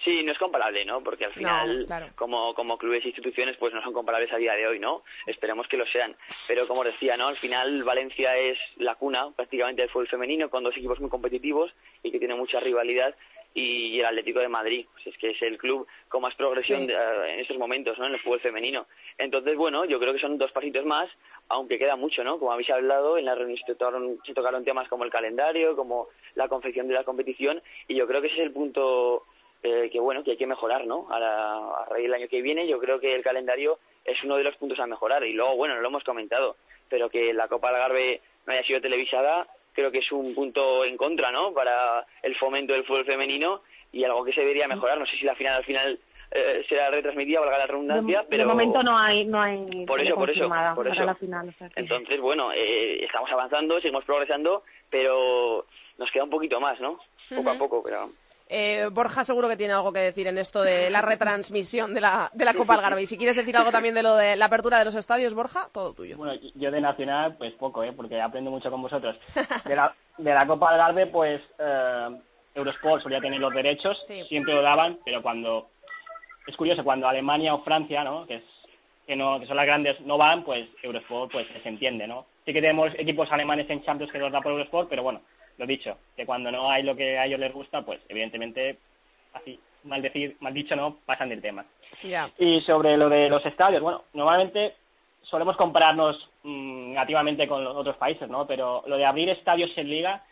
Sí, no es comparable, ¿no? Porque al final, claro. como, como clubes e instituciones, pues no son comparables a día de hoy, ¿no? Esperemos que lo sean. Pero como decía, ¿no? Al final Valencia es la cuna prácticamente del fútbol femenino, con dos equipos muy competitivos y que tiene mucha rivalidad. Y, el Atlético de Madrid, pues es que es el club con más progresión Sí. de- eh, en estos momentos, ¿no? En el fútbol femenino. Entonces, bueno, yo creo que son dos pasitos más, aunque queda mucho, ¿no? Como habéis hablado, en la reunión se tocaron, se tocaron temas como el calendario, como la confección de la competición, y yo creo que ese es el punto eh, que bueno que hay que mejorar no a, la, a raíz del año que viene yo creo que el calendario es uno de los puntos a mejorar. Y luego bueno lo hemos comentado pero que la Copa Algarve no haya sido televisada creo que es un punto en contra no para el fomento del fútbol femenino y algo que se debería mejorar. No sé si la final al final eh, será retransmitida valga la redundancia de, pero de momento no hay, no hay Por eso, por eso, por eso. la final. o sea que- entonces bueno eh, estamos avanzando seguimos progresando pero nos queda un poquito más no poco a poco pero Eh, Borja seguro que tiene algo que decir en esto de la retransmisión de la, de la Copa Algarve. Y si quieres decir algo también de lo de la apertura de los estadios, Borja, todo tuyo. Bueno, yo de Nacional, pues poco, ¿eh? porque aprendo mucho con vosotros. De la, de la Copa Algarve, pues eh, Eurosport solía tener los derechos, siempre lo daban, pero cuando... Es curioso, cuando Alemania o Francia, ¿no? Que, es, que, no, que son las grandes, no van, pues Eurosport pues se entiende, ¿no? Sí que tenemos equipos alemanes en Champions que los da por Eurosport, pero bueno, lo dicho, que cuando no hay lo que a ellos les gusta, pues evidentemente, así, mal, decir, mal dicho, no, pasan del tema. Y sobre lo de los estadios, bueno, normalmente solemos compararnos mm, negativamente con los otros países, ¿no? Pero lo de abrir estadios en liga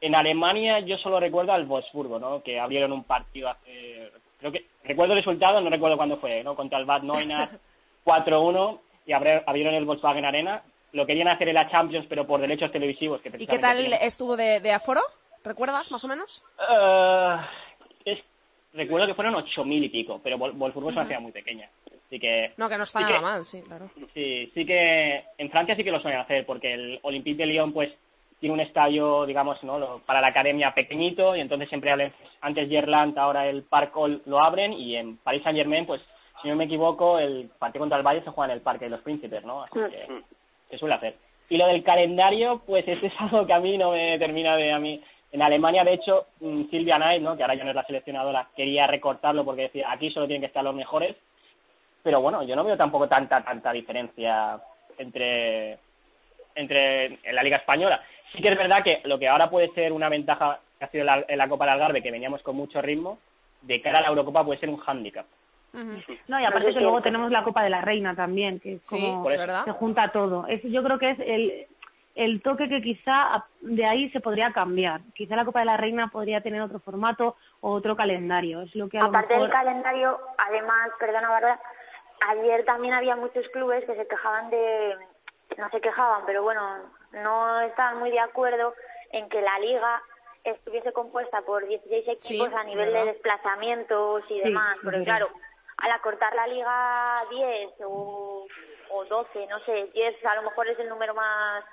en Alemania yo solo recuerdo al Wolfsburgo, ¿no? Que abrieron un partido hace... Creo que... Recuerdo el resultado, no recuerdo cuándo fue, ¿no? Contra el Bad Neuenahr [laughs] 4-1 y abri- abrieron el Volkswagen Arena. Lo querían hacer en la Champions, pero por derechos televisivos. Que ¿Y qué tal tienen- estuvo de, de aforo? ¿Recuerdas más o menos? Eh, es- recuerdo que fueron 8.000 y pico, pero Wolfsburgo es una ciudad muy pequeña. Así que... No, que no está sí nada que- mal, sí, claro. Sí, sí que en Francia sí que lo suelen hacer, porque el Olympique de Lyon pues tiene un estadio, digamos, ¿no? lo- para la academia pequeñito y entonces siempre hablan, antes Gerland, ahora el Parc lo abren y en Paris Saint Germain, pues si no me equivoco, el partido contra el Valle se juega en el Parque de los Príncipes, ¿no? Así que se suele hacer. Y lo del calendario, pues ese es algo que a mí no me termina de a mí. En Alemania, de hecho, mm, Silvia Knight, ¿no? que ahora ya no es la seleccionadora, quería recortarlo porque decía, aquí solo tienen que estar los mejores. Pero bueno, yo no veo tampoco tanta tanta diferencia entre entre en la Liga Española. Sí que es verdad que lo que ahora puede ser una ventaja que ha sido la, en la Copa del Algarve, que veníamos con mucho ritmo, de cara a la Eurocopa puede ser un hándicap. No, y aparte que luego tenemos la Copa de la Reina también, que es Sí, como se junta todo. Es, yo creo que es el, el toque que quizá de ahí se podría cambiar. Quizá la Copa de la Reina podría tener otro formato o otro calendario. Es lo que a lo Aparte mejor... del calendario, además, perdona Bárbara, ayer también había muchos clubes que se quejaban de, no se quejaban, pero bueno, no estaban muy de acuerdo en que la liga estuviese compuesta por 16 equipos Sí, a nivel ¿verdad? de desplazamientos y Sí, demás, es porque claro, al acortar la liga a 10 o, o 12, no sé, 10 a lo mejor es el número más,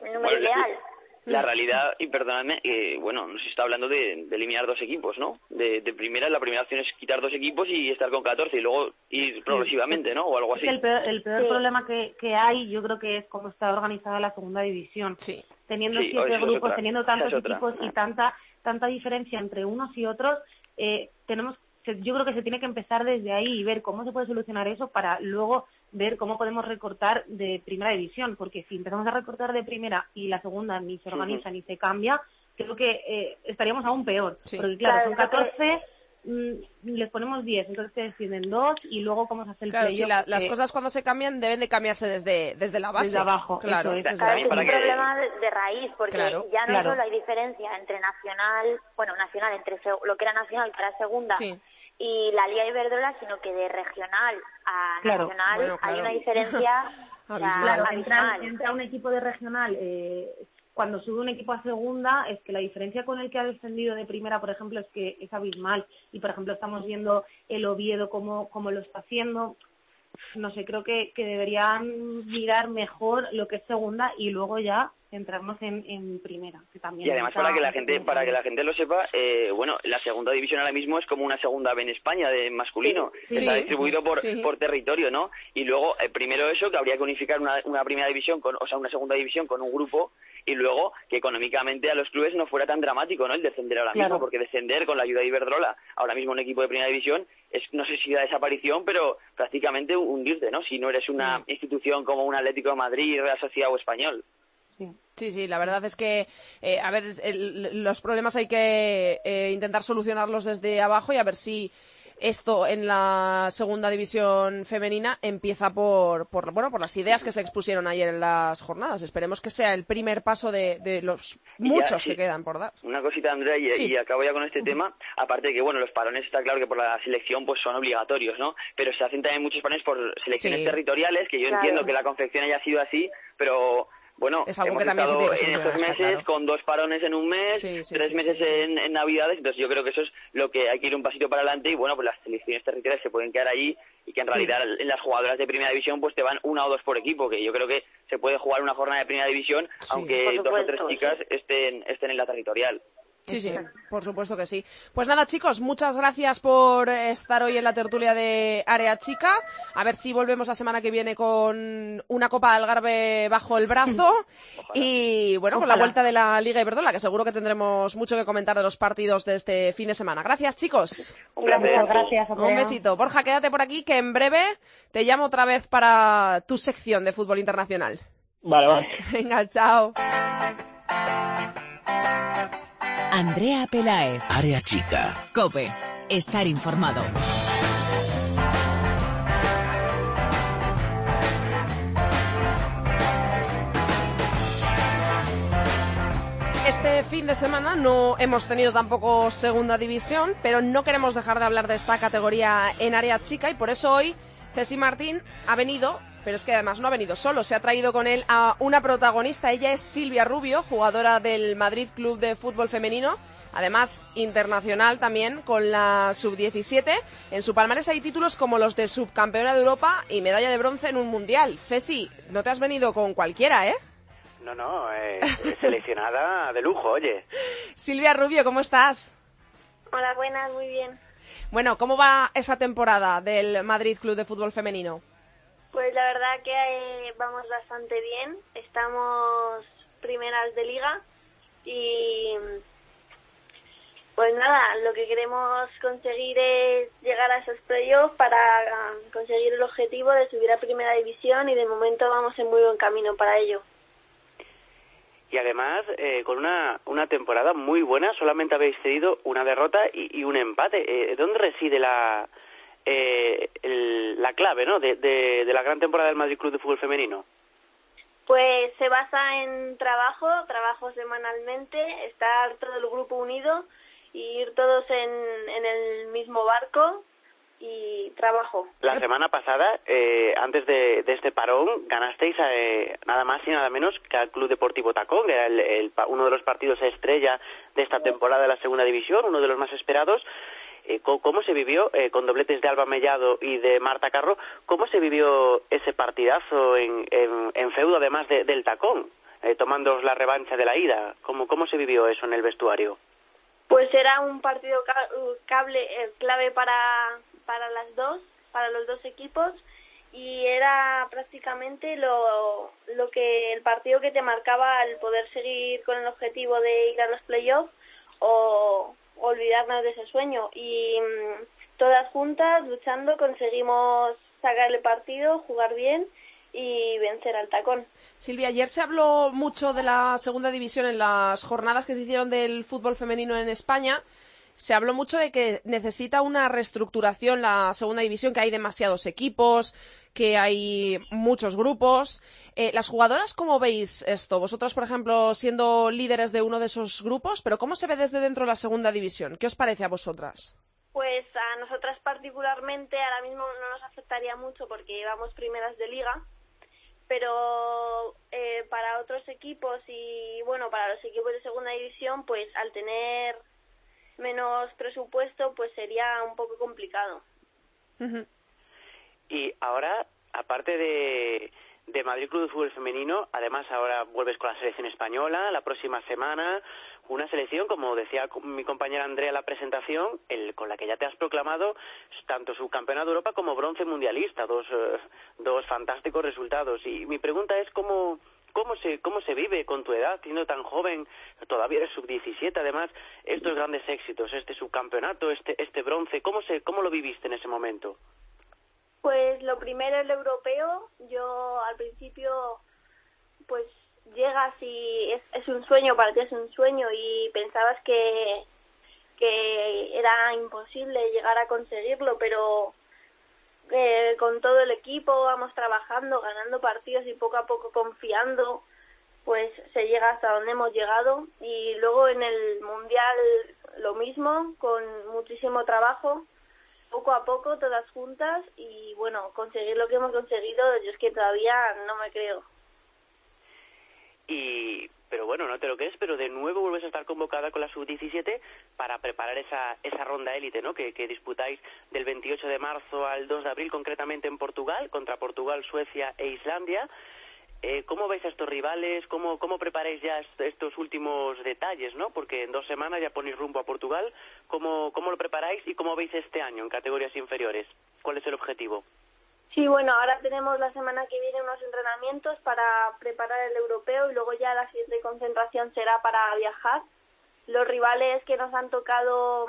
el número Bueno, ideal. La realidad, y perdonadme, eh, bueno, nos está hablando de, de eliminar dos equipos, ¿no? De, de primera, la primera opción es quitar dos equipos y estar con 14 y luego ir progresivamente, ¿no? O algo Es así. que el peor, el peor Sí. problema que, que hay, yo creo que es cómo está organizada la segunda división. Sí. Teniendo Sí, siete es grupos, otra. teniendo tantos es equipos y tanta tanta diferencia entre unos y otros, eh, tenemos se- yo creo que se tiene que empezar desde ahí y ver cómo se puede solucionar eso para luego ver cómo podemos recortar de primera división, porque si empezamos a recortar de primera y la segunda ni se organiza ni se cambia, creo que eh, estaríamos aún peor, Sí. porque claro, Claro, son es lo que- 14 mm, les ponemos 10, entonces se descienden dos y luego cómo se hace el Claro, sí, la- las que- cosas cuando se cambian deben de cambiarse desde, desde la base. Desde abajo, Claro, eso es. desde Claro, es un que- problema de, de raíz, porque Claro, ya no claro. solo hay diferencia entre nacional, bueno, nacional, entre lo que era nacional para segunda Sí. Y la Liga Iberdrola, sino que de regional a Claro. nacional Bueno, hay una diferencia. [laughs] Claro, entra, abismal. entra un equipo de regional, eh, cuando sube un equipo a segunda, es que la diferencia con el que ha descendido de primera, por ejemplo, es que es abismal. Y, por ejemplo, estamos viendo el Oviedo cómo, cómo lo está haciendo. No sé, creo que, que deberían mirar mejor lo que es segunda y luego ya centrarnos en, en primera, que también Y además para que la gente para que la gente lo sepa, eh, bueno, la segunda división ahora mismo es como una segunda B en España de masculino, Sí, está sí. distribuido por Sí. por territorio, ¿no? Y luego eh, primero eso que habría que unificar una, una primera división con, o sea, una segunda división con un grupo y luego que económicamente a los clubes no fuera tan dramático, ¿no? El descender ahora Claro. mismo, porque descender con la ayuda de Iberdrola, ahora mismo un equipo de primera división es no sé si da desaparición, pero prácticamente hundirte, ¿no? Si no eres una institución como un Atlético de Madrid, Real Sociedad o Español. Sí, sí, la verdad es que, eh, a ver, el- los problemas hay que eh, intentar solucionarlos desde abajo y a ver si esto en la segunda división femenina empieza por, por, bueno, por las ideas que se expusieron ayer en las jornadas. Esperemos que sea el primer paso de, de los ya, muchos sí. que quedan por dar. Una cosita, Andrea, y, Sí. y acabo ya con este tema. Aparte de que, bueno, los parones está claro que por la selección pues son obligatorios, ¿no? Pero se hacen también muchos parones por selecciones Sí. territoriales, que yo Claro. entiendo que la confección haya sido así, pero bueno, Es algo hemos que también se tiene que en estos meses claro. con dos parones en un mes, Sí, sí, tres sí, meses sí, sí. En, en Navidades, entonces yo creo que eso es lo que hay que ir un pasito para adelante y bueno, pues las selecciones territoriales se pueden quedar ahí y que en realidad en las jugadoras de primera división pues te van una o dos por equipo, que yo creo que se puede jugar una jornada de primera división Sí. aunque dos o tres chicas estén, estén en la territorial. Sí, sí, por supuesto que sí. Pues nada, chicos, muchas gracias por estar hoy en la tertulia de Área Chica. A ver si volvemos la semana que viene con una Copa de Algarve bajo el brazo. [laughs] Y bueno, con la vuelta de la Liga Iberdrola, que seguro que tendremos mucho que comentar de los partidos de este fin de semana. Gracias, chicos. Un. Muchas gracias, Un besito. Borja, quédate por aquí, que en breve te llamo otra vez para tu sección de fútbol internacional. Vale, vale. Venga, chao. Andrea Pelaez. Área chica. Cope. Estar informado. Este fin de semana no hemos tenido tampoco segunda división, pero no queremos dejar de hablar de esta categoría en área chica y por eso hoy Ceci Martín ha venido, pero es que además no ha venido solo, se ha traído con él a una protagonista. Ella es Silvia Rubio, jugadora del Madrid Club de Fútbol Femenino, además internacional también con la sub-17. En su palmarés hay títulos como los de subcampeona de Europa y medalla de bronce en un mundial. Ceci, no te has venido con cualquiera, ¿eh? No, no, eh, seleccionada de lujo, oye. Silvia Rubio, ¿cómo estás? Hola, buenas, muy bien. Bueno, ¿cómo va esa temporada del Madrid Club de Fútbol Femenino? Pues la verdad que eh, vamos bastante bien. Estamos primeras de liga y pues nada, lo que queremos conseguir es llegar a esos playoffs para conseguir el objetivo de subir a primera división y de momento vamos en muy buen camino para ello y además eh, con una, una temporada muy buena, solamente habéis tenido una derrota y, un empate. Eh, ¿Dónde reside la, eh, la clave ¿no? De, de, la gran temporada del Madrid Club de Fútbol Femenino? Pues se basa en trabajo, trabajo semanalmente, estar todo el grupo unido y ir todos en, en el mismo barco y trabajo. La semana pasada, eh, antes de, este parón, ganasteis eh, nada más y nada menos que al Club Deportivo Tacón, que era el, uno de los partidos estrella de esta temporada de la Segunda División, uno de los más esperados. Eh, ¿Cómo se vivió, eh, con dobletes de Alba Mellado y de Marta Carro, cómo se vivió ese partidazo en, en, feudo, además del Tacón, tomando la revancha de la ida? ¿Cómo, ¿Cómo se vivió eso en el vestuario? Pues era un partido cable, clave para, para las dos, para los dos equipos y era prácticamente lo, lo que el partido que te marcaba el poder seguir con el objetivo de ir a los playoffs o olvidarnos de ese sueño y mm, todas juntas luchando conseguimos sacar el partido, jugar bien y vencer al tacón. Silvia, ayer se habló mucho de la segunda división en las jornadas que se hicieron del fútbol femenino en España se habló mucho de que necesita una reestructuración la segunda división, que hay demasiados equipos, que hay muchos grupos. Eh, las jugadoras, ¿cómo veis esto? Vosotras, por ejemplo, siendo líderes de uno de esos grupos, pero ¿cómo se ve desde dentro de la segunda división? ¿Qué os parece a vosotras? Pues a nosotras particularmente ahora mismo no nos afectaría mucho porque llevamos primeras de liga, pero eh, para otros equipos y bueno, para los equipos de segunda división, pues al tener menos presupuesto, pues sería un poco complicado. Y ahora, aparte de, de Madrid Club de Fútbol Femenino, además ahora vuelves con la selección española la próxima semana, una selección, como decía mi compañera Andrea en la presentación, el, con la que ya te has proclamado tanto subcampeonato de Europa como bronce mundialista, dos, eh, dos fantásticos resultados. Y mi pregunta es cómo, cómo se, cómo se vive con tu edad, siendo tan joven, todavía eres sub-17, además, estos grandes éxitos, este subcampeonato, este, este bronce, ¿cómo, se, ¿cómo lo viviste en ese momento? Pues lo primero el europeo, yo al principio pues llegas y es, un sueño, para ti es un sueño y pensabas que, que era imposible llegar a conseguirlo, pero eh, con todo el equipo vamos trabajando, ganando partidos y poco a poco confiando, pues se llega hasta donde hemos llegado. Y luego en el mundial lo mismo, con muchísimo trabajo, poco a poco todas juntas y bueno, conseguir lo que hemos conseguido, yo es que todavía no me creo. Y pero bueno, no te lo crees, pero de nuevo vuelves a estar convocada con la sub-17 para preparar esa, esa ronda élite, ¿no? Que, que, disputáis del 28 de marzo al 2 de abril, concretamente en Portugal, contra Portugal, Suecia e Islandia. Eh, ¿Cómo veis a estos rivales? ¿Cómo, ¿Cómo preparáis ya estos últimos detalles, no? Porque en dos semanas ya ponéis rumbo a Portugal. ¿Cómo, ¿Cómo lo preparáis y cómo veis este año en categorías inferiores? ¿Cuál es el objetivo? Sí, bueno, ahora tenemos la semana que viene unos entrenamientos para preparar el europeo y luego ya la siguiente concentración será para viajar. Los rivales que nos han tocado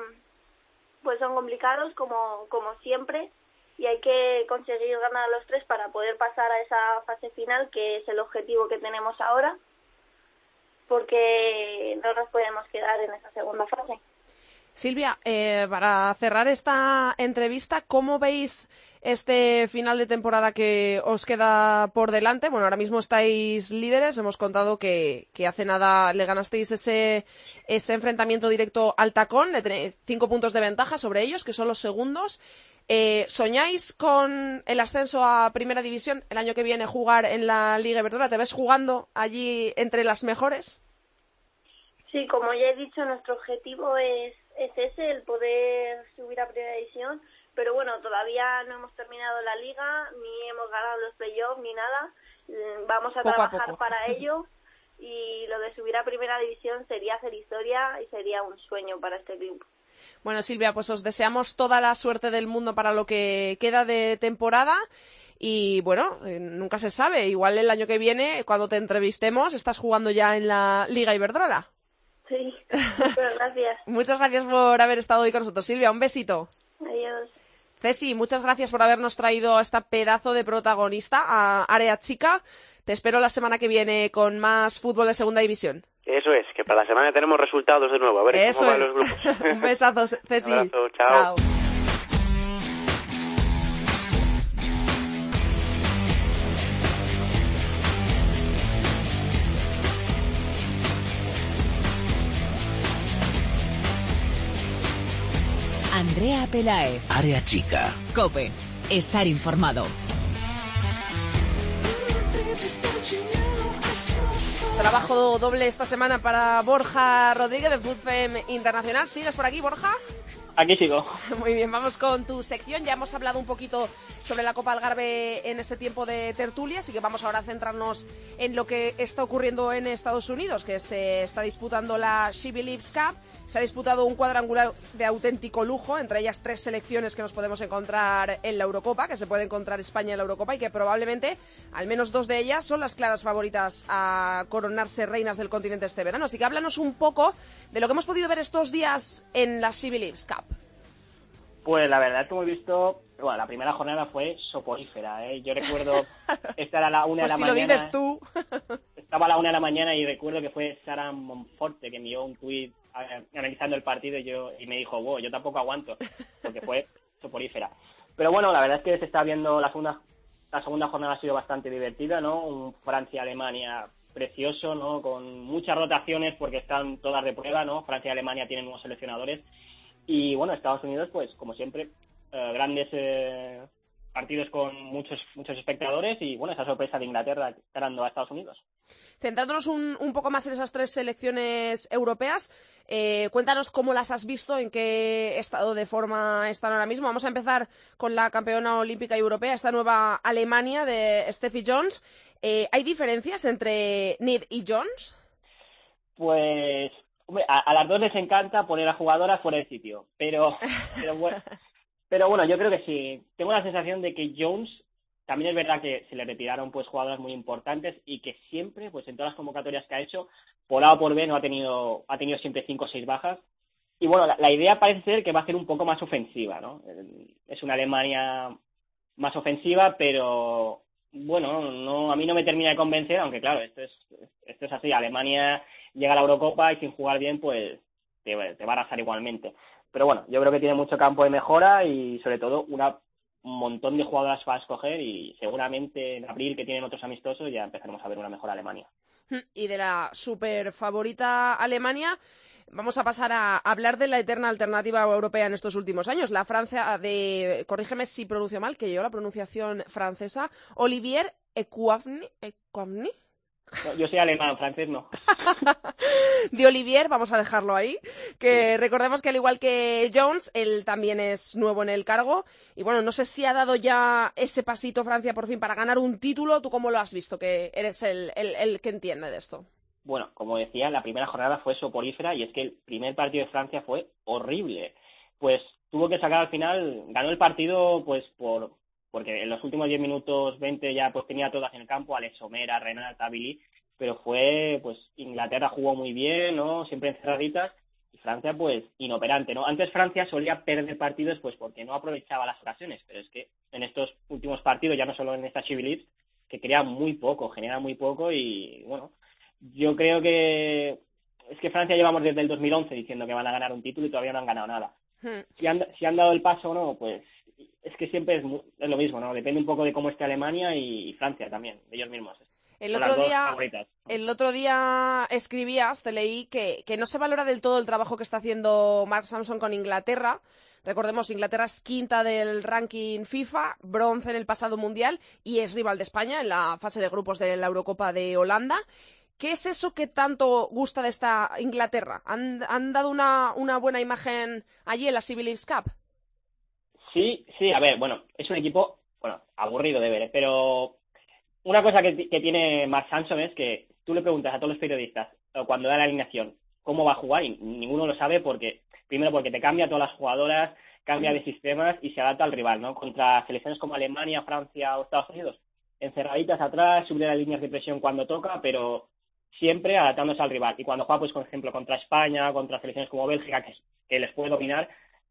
pues son complicados como, como siempre y hay que conseguir ganar los tres para poder pasar a esa fase final que es el objetivo que tenemos ahora porque no nos podemos quedar en esa segunda fase. Silvia, eh, para cerrar esta entrevista, ¿cómo veis este final de temporada que os queda por delante? Bueno, ahora mismo estáis líderes, hemos contado que, que hace nada le ganasteis ese, ese enfrentamiento directo al tacón, le tenéis cinco puntos de ventaja sobre ellos, que son los segundos. Eh, ¿Soñáis con el ascenso a Primera División el año que viene, jugar en la Liga Iberdrola? ¿Te ves jugando allí entre las mejores? Sí, como ya he dicho, nuestro objetivo es, es ese, el poder subir a Primera División, pero bueno, todavía no hemos terminado la liga, ni hemos ganado los playoffs, ni nada. Mm, Vamos a Poco a trabajar poco. para [laughs] ello y lo de subir a Primera División sería hacer historia y sería un sueño para este club. Bueno, Silvia, pues os deseamos toda la suerte del mundo para lo que queda de temporada. Y bueno, eh, nunca se sabe. Igual el año que viene, cuando te entrevistemos, estás jugando ya en la Liga Iberdrola. Sí, [laughs] muchas gracias. Muchas gracias por haber estado hoy con nosotros. Silvia, un besito. Adiós. Ceci, muchas gracias por habernos traído a esta pedazo de protagonista, a Área Chica. Te espero la semana que viene con más fútbol de segunda división. Eso es, que para la semana tenemos resultados de nuevo. A ver Eso cómo van es. los grupos. [laughs] un besazo, Ceci. Un abrazo, chao. Andrea Pelae. Área chica. Cope. Estar informado. Trabajo doble esta semana para Borja Rodríguez de FoodFem Internacional. ¿Sigues por aquí, Borja? Aquí sigo. [laughs] Muy bien, vamos con tu sección. Ya hemos hablado un poquito sobre la Copa Algarve en ese tiempo de tertulia, así que vamos ahora a centrarnos en lo que está ocurriendo en Estados Unidos, que se está disputando la She Believes Cup. Se ha disputado un cuadrangular de auténtico lujo, entre ellas tres selecciones que nos podemos encontrar en la Eurocopa, que se puede encontrar España en la Eurocopa y que probablemente al menos dos de ellas son las claras favoritas a coronarse reinas del continente este verano. Así que háblanos un poco de lo que hemos podido ver estos días en la Believes Cup. Pues la verdad es que hemos visto, bueno, la primera jornada fue soporífera, ¿eh? Yo recuerdo, [laughs] esta era la una Pues de si la lo mañana. dices tú. [laughs] Estaba a la una de la mañana y recuerdo que fue Sara Monforte que envió un tuit analizando el partido yo y me dijo, wow, yo tampoco aguanto, porque fue [laughs] soporífera. Pero bueno, la verdad es que se está viendo la segunda, la segunda jornada ha sido bastante divertida, ¿no? Un Francia-Alemania precioso, ¿no? Con muchas rotaciones porque están todas de prueba, ¿no? Francia y Alemania tienen nuevos seleccionadores. Y bueno, Estados Unidos, pues como siempre, eh, grandes eh, partidos con muchos muchos espectadores y bueno, esa sorpresa de Inglaterra ganando a Estados Unidos. Centrándonos un, un poco más en esas tres selecciones europeas, eh, cuéntanos cómo las has visto, en qué estado de forma están ahora mismo. Vamos a empezar con la campeona olímpica y europea, esta nueva Alemania de Steffi Jones. Eh, ¿Hay diferencias entre Nid y Jones? Pues hombre, a, a las dos les encanta poner a jugadoras fuera del sitio, pero [laughs] pero bueno, pero bueno, yo creo que sí. Tengo la sensación de que Jones también es verdad que se le retiraron pues jugadoras muy importantes y que siempre, pues en todas las convocatorias que ha hecho, por A o por B no ha tenido, ha tenido siempre cinco o seis bajas. Y bueno, la, idea parece ser que va a ser un poco más ofensiva, ¿no? Eh, Es una Alemania más ofensiva, pero bueno, no, a mí no me termina de convencer, aunque claro, esto es, esto es así. Alemania llega a la Eurocopa y sin jugar bien, pues te, te va a arrasar igualmente. Pero bueno, yo creo que tiene mucho campo de mejora y sobre todo una un montón de jugadoras para escoger y seguramente en abril que tienen otros amistosos ya empezaremos a ver una mejor Alemania. Y de la super favorita Alemania, vamos a pasar a hablar de la eterna alternativa europea en estos últimos años. La Francia de, corrígeme si pronuncio mal, que yo la pronunciación francesa, Olivier Ecuavni, Ecuavni, No, yo soy alemán, francés no. [laughs] de Olivier, vamos a dejarlo ahí, que recordemos que al igual que Jones, él también es nuevo en el cargo, y bueno, no sé si ha dado ya ese pasito Francia por fin para ganar un título, ¿tú cómo lo has visto? Que eres el, el, el que entiende de esto. Bueno, como decía, la primera jornada fue soporífera y es que el primer partido de Francia fue horrible. Pues tuvo que sacar al final, ganó el partido pues por porque en los últimos 10 minutos 20 ya pues tenía todas en el campo, Alex Somera, Renata, Billy, pero fue pues Inglaterra jugó muy bien, ¿no? Siempre encerraditas y Francia pues inoperante, ¿no? Antes Francia solía perder partidos pues porque no aprovechaba las ocasiones, pero es que en estos últimos partidos, ya no solo en esta Chivilit, que crea muy poco, genera muy poco y bueno, yo creo que es que Francia llevamos desde el 2011 diciendo que van a ganar un título y todavía no han ganado nada. Hmm. Si han, si han dado el paso o no, pues es que siempre es, es lo mismo, ¿no? Depende un poco de cómo esté Alemania y, y Francia también, de ellos mismos. El otro día, el otro día escribías, te leí que, que no se valora del todo el trabajo que está haciendo Mark Sampson con Inglaterra. Recordemos, Inglaterra es quinta del ranking FIFA, bronce en el pasado mundial y es rival de España en la fase de grupos de la Eurocopa de Holanda. ¿Qué es eso que tanto gusta de esta Inglaterra? ¿Han, han dado una, una buena imagen allí en la Civil Leagues Cup? Sí, sí, a ver, bueno, es un equipo, bueno, aburrido de ver, ¿eh? pero una cosa que, que tiene Mark Sanson es que tú le preguntas a todos los periodistas eh, cuando da la alineación cómo va a jugar y ninguno lo sabe porque, primero porque te cambia todas las jugadoras, cambia de sistemas y se adapta al rival, ¿no? Contra selecciones como Alemania, Francia o Estados Unidos, encerraditas atrás, subir las líneas de presión cuando toca, pero siempre adaptándose al rival. Y cuando juega, pues, por ejemplo, contra España, contra selecciones como Bélgica, que, que les puede dominar,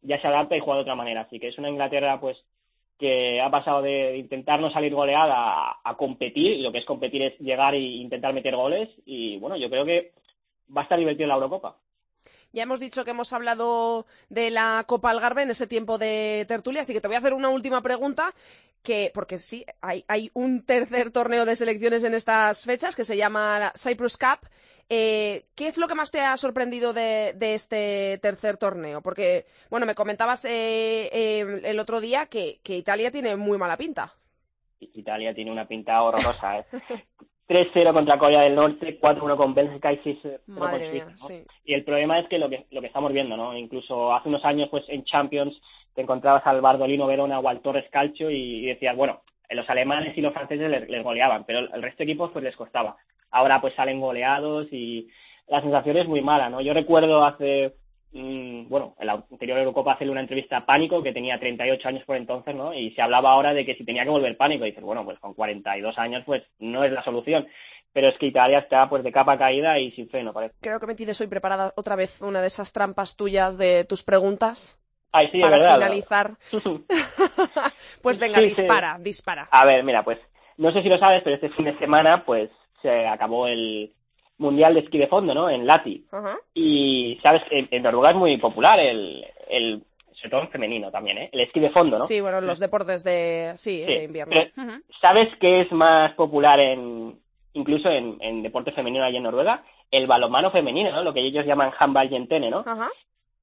ya se adapta y juega de otra manera. Así que es una Inglaterra, pues, que ha pasado de intentar no salir goleada a, competir, y lo que es competir es llegar e intentar meter goles, y bueno, yo creo que va a estar divertido la Eurocopa. Ya hemos dicho que hemos hablado de la Copa Algarve en ese tiempo de tertulia, así que te voy a hacer una última pregunta, que porque sí, hay, hay un tercer torneo de selecciones en estas fechas que se llama la Cyprus Cup. Eh, ¿Qué es lo que más te ha sorprendido de, de este tercer torneo? Porque, bueno, me comentabas eh, eh, el otro día que, que Italia tiene muy mala pinta. Italia tiene una pinta horrorosa, ¿eh? [laughs] 3-0 contra Corea del Norte, 4-1 con Bélgica y 6-0 con Madre Suiza, mía, ¿no? sí. Y el problema es que lo que lo que estamos viendo, ¿no? Incluso hace unos años, pues en Champions te encontrabas al Bardolino Verona o al Torres Calcio y, y decías, bueno, los alemanes y los franceses les, les goleaban, pero el resto de equipos pues les costaba. Ahora pues salen goleados y la sensación es muy mala, ¿no? Yo recuerdo hace, mm, bueno, en la anterior Eurocopa hacerle una entrevista a Pánico, que tenía 38 años por entonces, ¿no? Y se hablaba ahora de que si tenía que volver Pánico, y dices, bueno, pues con 42 años pues no es la solución. Pero es que Italia está pues de capa caída y sin freno, parece. Creo que me tienes hoy preparada otra vez una de esas trampas tuyas de tus preguntas. Ay, sí, es para verdad. finalizar. [laughs] [laughs] pues venga, Sí, sí. dispara, dispara. A ver, mira, pues no sé si lo sabes, pero este fin de semana pues se acabó el Mundial de Esquí de Fondo, ¿no? En Lati. Y sabes que en- en Noruega es muy popular el, el sobre todo en femenino también, ¿eh? El esquí de fondo, ¿no? Sí, bueno, los deportes de sí, Sí, de invierno. pero-. ¿Sabes qué es más popular en incluso en, en deporte femenino allí en Noruega? El balonmano femenino, ¿no? Lo que ellos llaman handball yentene, ¿no? Ajá.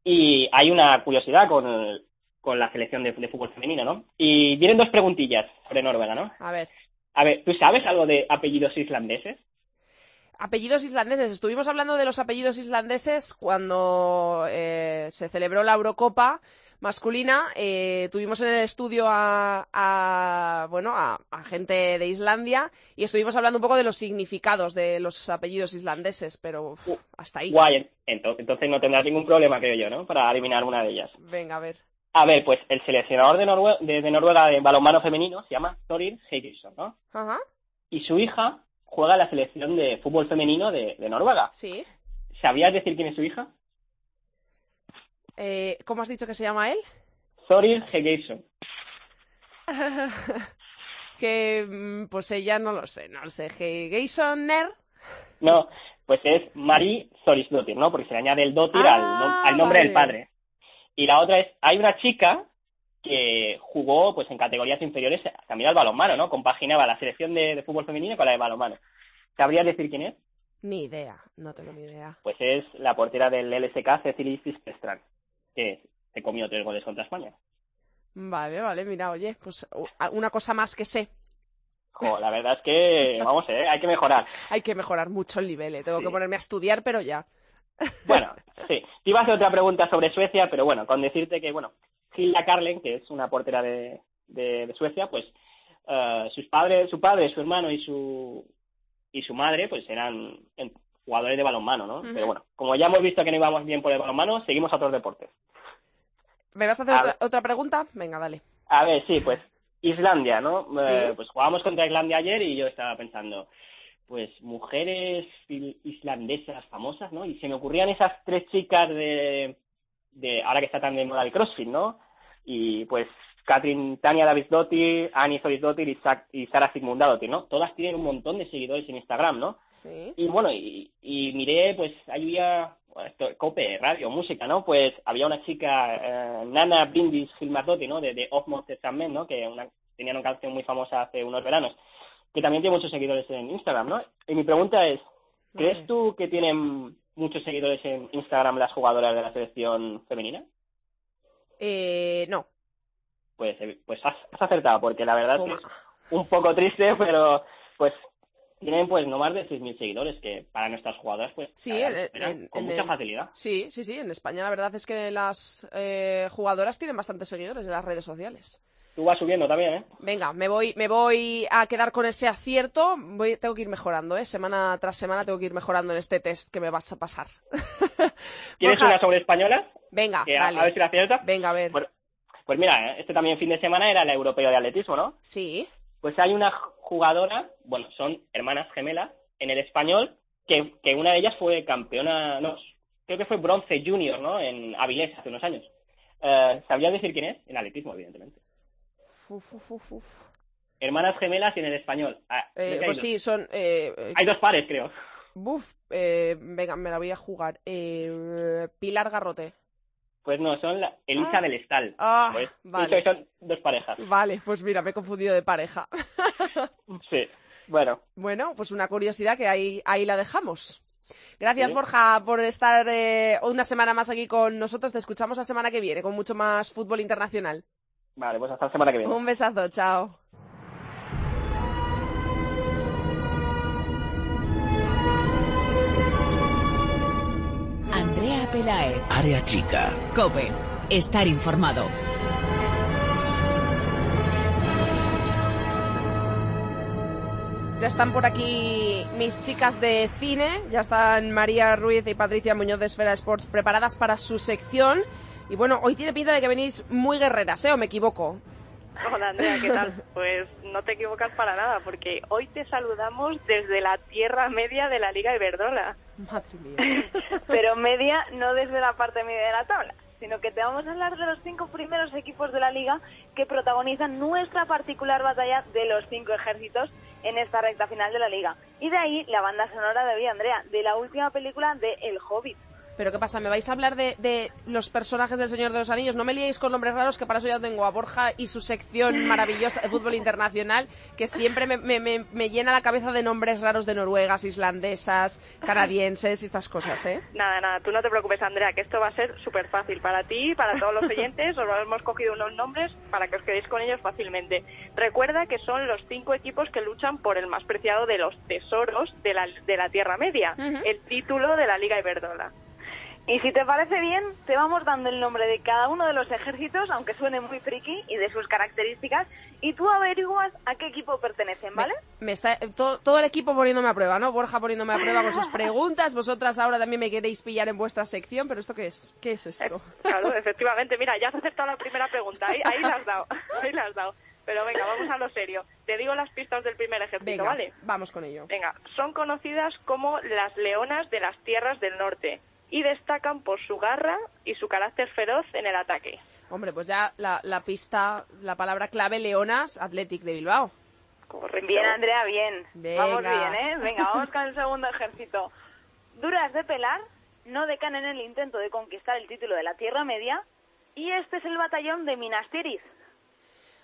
Y hay una curiosidad con, el- con la selección de, de fútbol femenino, ¿no? Y vienen dos preguntillas sobre Noruega, ¿no? A ver, A ver, ¿tú sabes algo de apellidos islandeses? apellidos islandeses. Estuvimos hablando de los apellidos islandeses cuando eh, se celebró la Eurocopa masculina. Eh, tuvimos en el estudio a, a, bueno a, a gente de Islandia y estuvimos hablando un poco de los significados de los apellidos islandeses, pero uf, hasta ahí. Guay, ento- entonces no tendrás ningún problema, creo yo, ¿no? Para adivinar una de ellas. Venga, a ver. A ver, pues el seleccionador de, Norue- de, de Noruega de balonmano femenino se llama Thorir Heirisson, ¿no? Ajá. Y su hija juega en la selección de fútbol femenino de, de Noruega. Sí. ¿Sabías decir quién es su hija? Eh, ¿Cómo has dicho que se llama él? Thorir Heirisson. [laughs] que mm, pues ella no lo sé, no lo sé. Geisoner. No, pues es Marie Thorisdottir, ¿no? Porque se le añade el al, nom- Ah, al nombre vale. del padre. Y la otra es, hay una chica que jugó pues en categorías inferiores también al balonmano, ¿no? Compaginaba la selección de, de fútbol femenino con la de balonmano. ¿Sabrías decir quién es? Ni idea, no tengo ni idea. Pues es la portera del LSK, Cecilie Fiskestran, que se comió tres goles contra España. Vale, vale, mira, oye, pues una cosa más que sé. Jo, la verdad es que, [laughs] vamos, eh, hay que mejorar. Hay que mejorar mucho el nivel, eh, tengo Sí. que ponerme a estudiar, pero ya. Bueno, sí. Te iba a hacer otra pregunta sobre Suecia, pero bueno, con decirte que, bueno, Hilda Karlen, que es una portera de, de, de Suecia, pues eh, sus padres, su padre, su hermano y su y su madre, pues eran jugadores de balonmano, ¿no? Pero bueno, como ya hemos visto que no íbamos bien por el balonmano, seguimos a otros deportes. ¿Me vas a hacer A otra, pregunta? Venga, dale. A ver, sí, pues Islandia, ¿no? Sí. Eh, pues jugábamos contra Islandia ayer y yo estaba pensando, pues mujeres islandesas famosas, ¿no? Y se me ocurrían esas tres chicas de, de ahora que está tan de moda el CrossFit, ¿no? Y pues Katrin Tania Davidsdottir, Ani Zorisdottir y, Sa- y Sara Sigmundadottir, ¿no? Todas tienen un montón de seguidores en Instagram, ¿no? Sí. Y bueno, y, y miré, pues, había bueno, esto, Cope, radio, música, ¿no? Pues había una chica, eh, Nana Brindis Filmatotti, ¿no? De, de Of Monsters and Men, ¿no? Que una, tenían una canción muy famosa hace unos veranos, que también tiene muchos seguidores en Instagram, ¿no? Y mi pregunta es, ¿crees tú que tienen muchos seguidores en Instagram las jugadoras de la selección femenina? Eh, no. Pues, eh, pues has, has acertado, porque la verdad Toma. es un poco triste, [laughs] pero pues tienen pues no más de 6.000 seguidores, que para nuestras jugadoras pues Sí, la verdad, en- superan en- con en mucha facilidad. Sí, sí, sí. En España la verdad es que las eh, jugadoras tienen bastantes seguidores en las redes sociales. Tú vas subiendo también, ¿eh? Venga, me voy, me voy a quedar con ese acierto. Voy, tengo que ir mejorando, ¿eh? Semana tras semana tengo que ir mejorando en este test que me vas a pasar. [laughs] ¿Tienes Borja. una sobre española? Venga, Que a, dale. a ver si la aciertas. Venga, a ver. Pues, pues mira, ¿eh? este también fin de semana era el europeo de atletismo, ¿no? Sí. Pues hay una jugadora, bueno, son hermanas gemelas, en el español, que, que una de ellas fue campeona, no, creo que fue bronce junior, ¿no? En Avilés hace unos años. ¿Sabrías decir quién es? En atletismo, evidentemente. Uf, uf, uf, uf. Hermanas gemelas y en el español. Ah, Eh, pues dos. sí, son... Eh, eh, Hay dos pares, creo. Buf, eh, venga, me la voy a jugar. Pilar Garrote. Pues no, son la Elisa Ah. del Estal. Ah, Pues, vale. dicho son dos parejas. Vale, pues mira, me he confundido de pareja. [laughs] Sí, bueno. Bueno, pues una curiosidad que ahí, ahí la dejamos. Gracias, Sí. Borja, por estar eh, una semana más aquí con nosotros. Te escuchamos la semana que viene con mucho más fútbol internacional. Vale, pues hasta la semana que viene. Un besazo, chao. Andrea Pelae. Área chica. Cope. Estar informado. Ya están por aquí mis chicas de cine, ya están María Ruiz y Patricia Muñoz de Esfera Sports preparadas para su sección. Y bueno, hoy tiene pinta de que venís muy guerreras, ¿eh? ¿O me equivoco? Hola Andrea, ¿qué tal? [laughs] Pues no te equivocas para nada, porque hoy te saludamos desde la tierra media de la Liga Iberdrola. Madre mía. [laughs] Pero media no desde la parte media de la tabla, sino que te vamos a hablar de los cinco primeros equipos de la liga que protagonizan nuestra particular batalla de los cinco ejércitos en esta recta final de la liga. Y de ahí la banda sonora de hoy, Andrea, de la última película de El Hobbit. Pero ¿qué pasa? ¿Me vais a hablar de, de los personajes del Señor de los Anillos? No me liéis con nombres raros, que para eso ya tengo a Borja y su sección maravillosa de fútbol internacional, que siempre me, me- me- me llena la cabeza de nombres raros de noruegas, islandesas, canadienses y estas cosas, ¿eh? Nada, nada, tú no te preocupes Andrea, que esto va a ser súper fácil para ti y para todos los oyentes. Os hemos cogido unos nombres para que os quedéis con ellos fácilmente. Recuerda que son los cinco equipos que luchan por el más preciado de los tesoros de la, de la Tierra Media, el título de la Liga Iberdrola. Y si te parece bien, te vamos dando el nombre de cada uno de los ejércitos, aunque suene muy friki, y de sus características, y tú averiguas a qué equipo pertenecen, ¿vale? Me está, eh, todo, todo el equipo poniéndome a prueba, ¿no? Borja poniéndome a prueba con sus [laughs] preguntas. Vosotras ahora también me queréis pillar en vuestra sección, pero ¿esto qué es? ¿Qué es esto? Claro, [laughs] efectivamente. Mira, ya has aceptado la primera pregunta. Ahí, ahí la has dado. Ahí la has dado. Pero venga, vamos a lo serio. Te digo las pistas del primer ejército, Venga, ¿vale? vamos con ello. Venga, son conocidas como las leonas de las tierras del norte y destacan por su garra y su carácter feroz en el ataque. Hombre, pues ya la, la pista, la palabra clave, Leonas, Athletic de Bilbao. Correcto. Bien, Andrea, bien. Venga. Vamos bien, ¿eh? Venga, vamos con el segundo ejército. Duras de pelar, no decan en el intento de conquistar el título de la Tierra Media, y este es el batallón de Minas Tirith.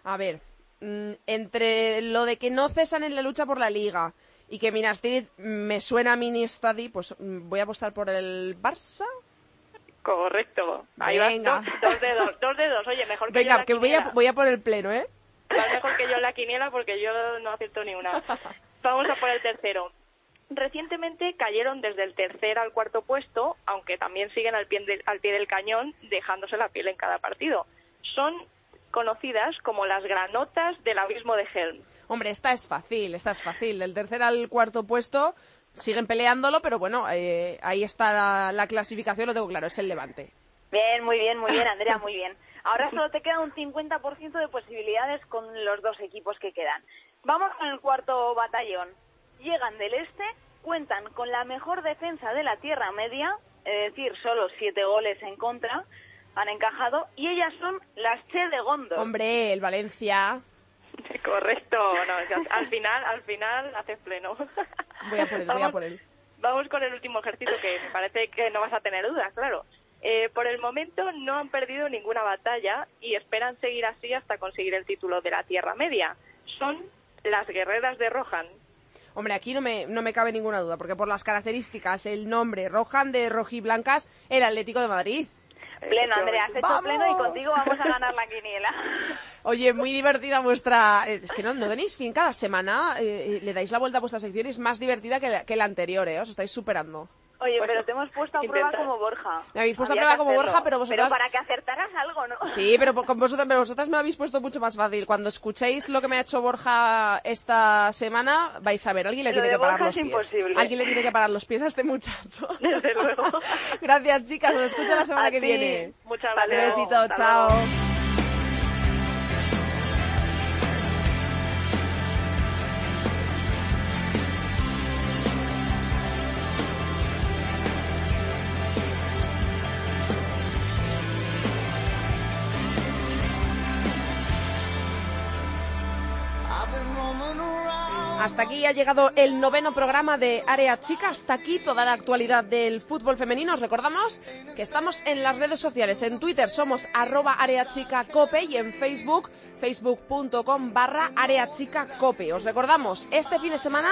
A ver, mm, entre lo de que no cesan en la lucha por la liga y que Minas Tirith me suena a Mini Study, pues mm, voy a apostar por el Barça. Correcto. Ahí Venga. vas, dos, dos de dos, dos de dos. Oye, mejor que yo en Venga, la que voy a, voy a por el pleno, ¿eh? Vas mejor que yo en la quiniela porque yo no acierto ni una. [laughs] Vamos a por el tercero. Recientemente cayeron desde el tercer al cuarto puesto, aunque también siguen al pie, del, al pie del cañón, dejándose la piel en cada partido. Son conocidas como las granotas del abismo de Helm. Hombre, esta es fácil, esta es fácil. Del tercer al cuarto puesto siguen peleándolo, pero bueno, eh, ahí está la, la clasificación, lo tengo claro, es el Levante. Bien, muy bien, muy bien, [laughs] Andrea, muy bien. Ahora solo te queda un 50% de posibilidades con los dos equipos que quedan. Vamos con el cuarto batallón. Llegan del este, cuentan con la mejor defensa de la Tierra Media, es decir, solo siete goles en contra, han encajado y ellas son las Che de Gondor. Hombre, el Valencia. [laughs] Correcto, no, al final, al final haces pleno. Voy a por él, voy a Vamos- por él. Vamos con el último ejercicio que me parece que no vas a tener dudas, claro. Eh, por el momento no han perdido ninguna batalla y esperan seguir así hasta conseguir el título de la Tierra Media. Son las guerreras de Rohan. Hombre, aquí no me, no me cabe ninguna duda, porque por las características, el nombre Rohan de Rojiblancas, el Atlético de Madrid. Pleno, Andrea, has hecho ¡Vamos! pleno y contigo vamos a ganar la quiniela. [laughs] Oye, muy divertida vuestra... eh, Es que no, no tenéis fin cada semana, eh, eh, le dais la vuelta a vuestra sección y es más divertida que la, que la anterior, ¿eh? Os estáis superando. Oye, pero te hemos puesto a prueba como Borja. Me habéis puesto a prueba como. Borja, pero vosotras- Pero para que acertaras algo, ¿no? Sí, pero con vosotras, pero vosotras me lo habéis puesto mucho más fácil. Cuando escuchéis lo que me ha hecho Borja esta semana, vais a ver, alguien le Lo tiene que parar Borja los es pies. imposible. Alguien le tiene que parar los pies a este muchacho. [laughs] Desde luego. [laughs] Gracias, chicas. Os escucho la semana A que viene. Muchas Un gracias. besito, Hasta chao. luego. Hasta aquí ha llegado el noveno programa de Área Chica. Hasta aquí toda la actualidad del fútbol femenino. Os recordamos que estamos en las redes sociales. En Twitter somos arroba Área Chica Cope y en Facebook facebook.com barra Área Chica Cope. Os recordamos, este fin de semana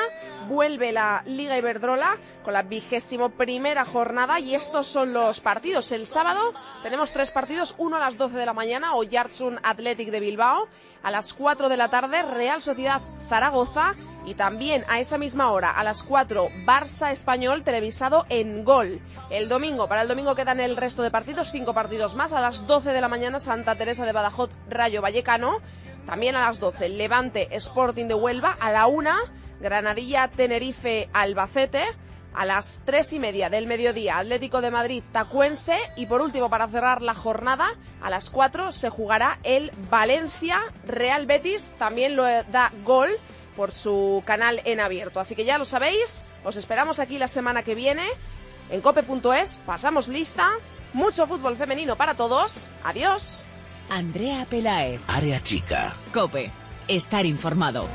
vuelve la Liga Iberdrola con la vigésimo primera jornada y estos son los partidos. El sábado tenemos tres partidos, uno a las 12 de la mañana, Oyartsun Athletic de Bilbao, a las 4 de la tarde Real Sociedad Zaragoza y también a esa misma hora, a las 4, Barça Español televisado en Gol. El domingo, para el domingo quedan el resto de partidos, cinco partidos más. A las 12 de la mañana, Santa Teresa de Badajoz, Rayo Vallecano. También a las 12, Levante Sporting de Huelva. A la 1, Granadilla Tenerife Albacete. A las tres y media del mediodía, Atlético de Madrid Tacuense. Y por último, para cerrar la jornada, a las 4 se jugará el Valencia Real Betis. También lo da gol por su canal en abierto. Así que ya lo sabéis, os esperamos aquí la semana que viene en cope.es. Pasamos lista. Mucho fútbol femenino para todos. Adiós. Andrea Pelae. Área Chica. Cope. Estar informado.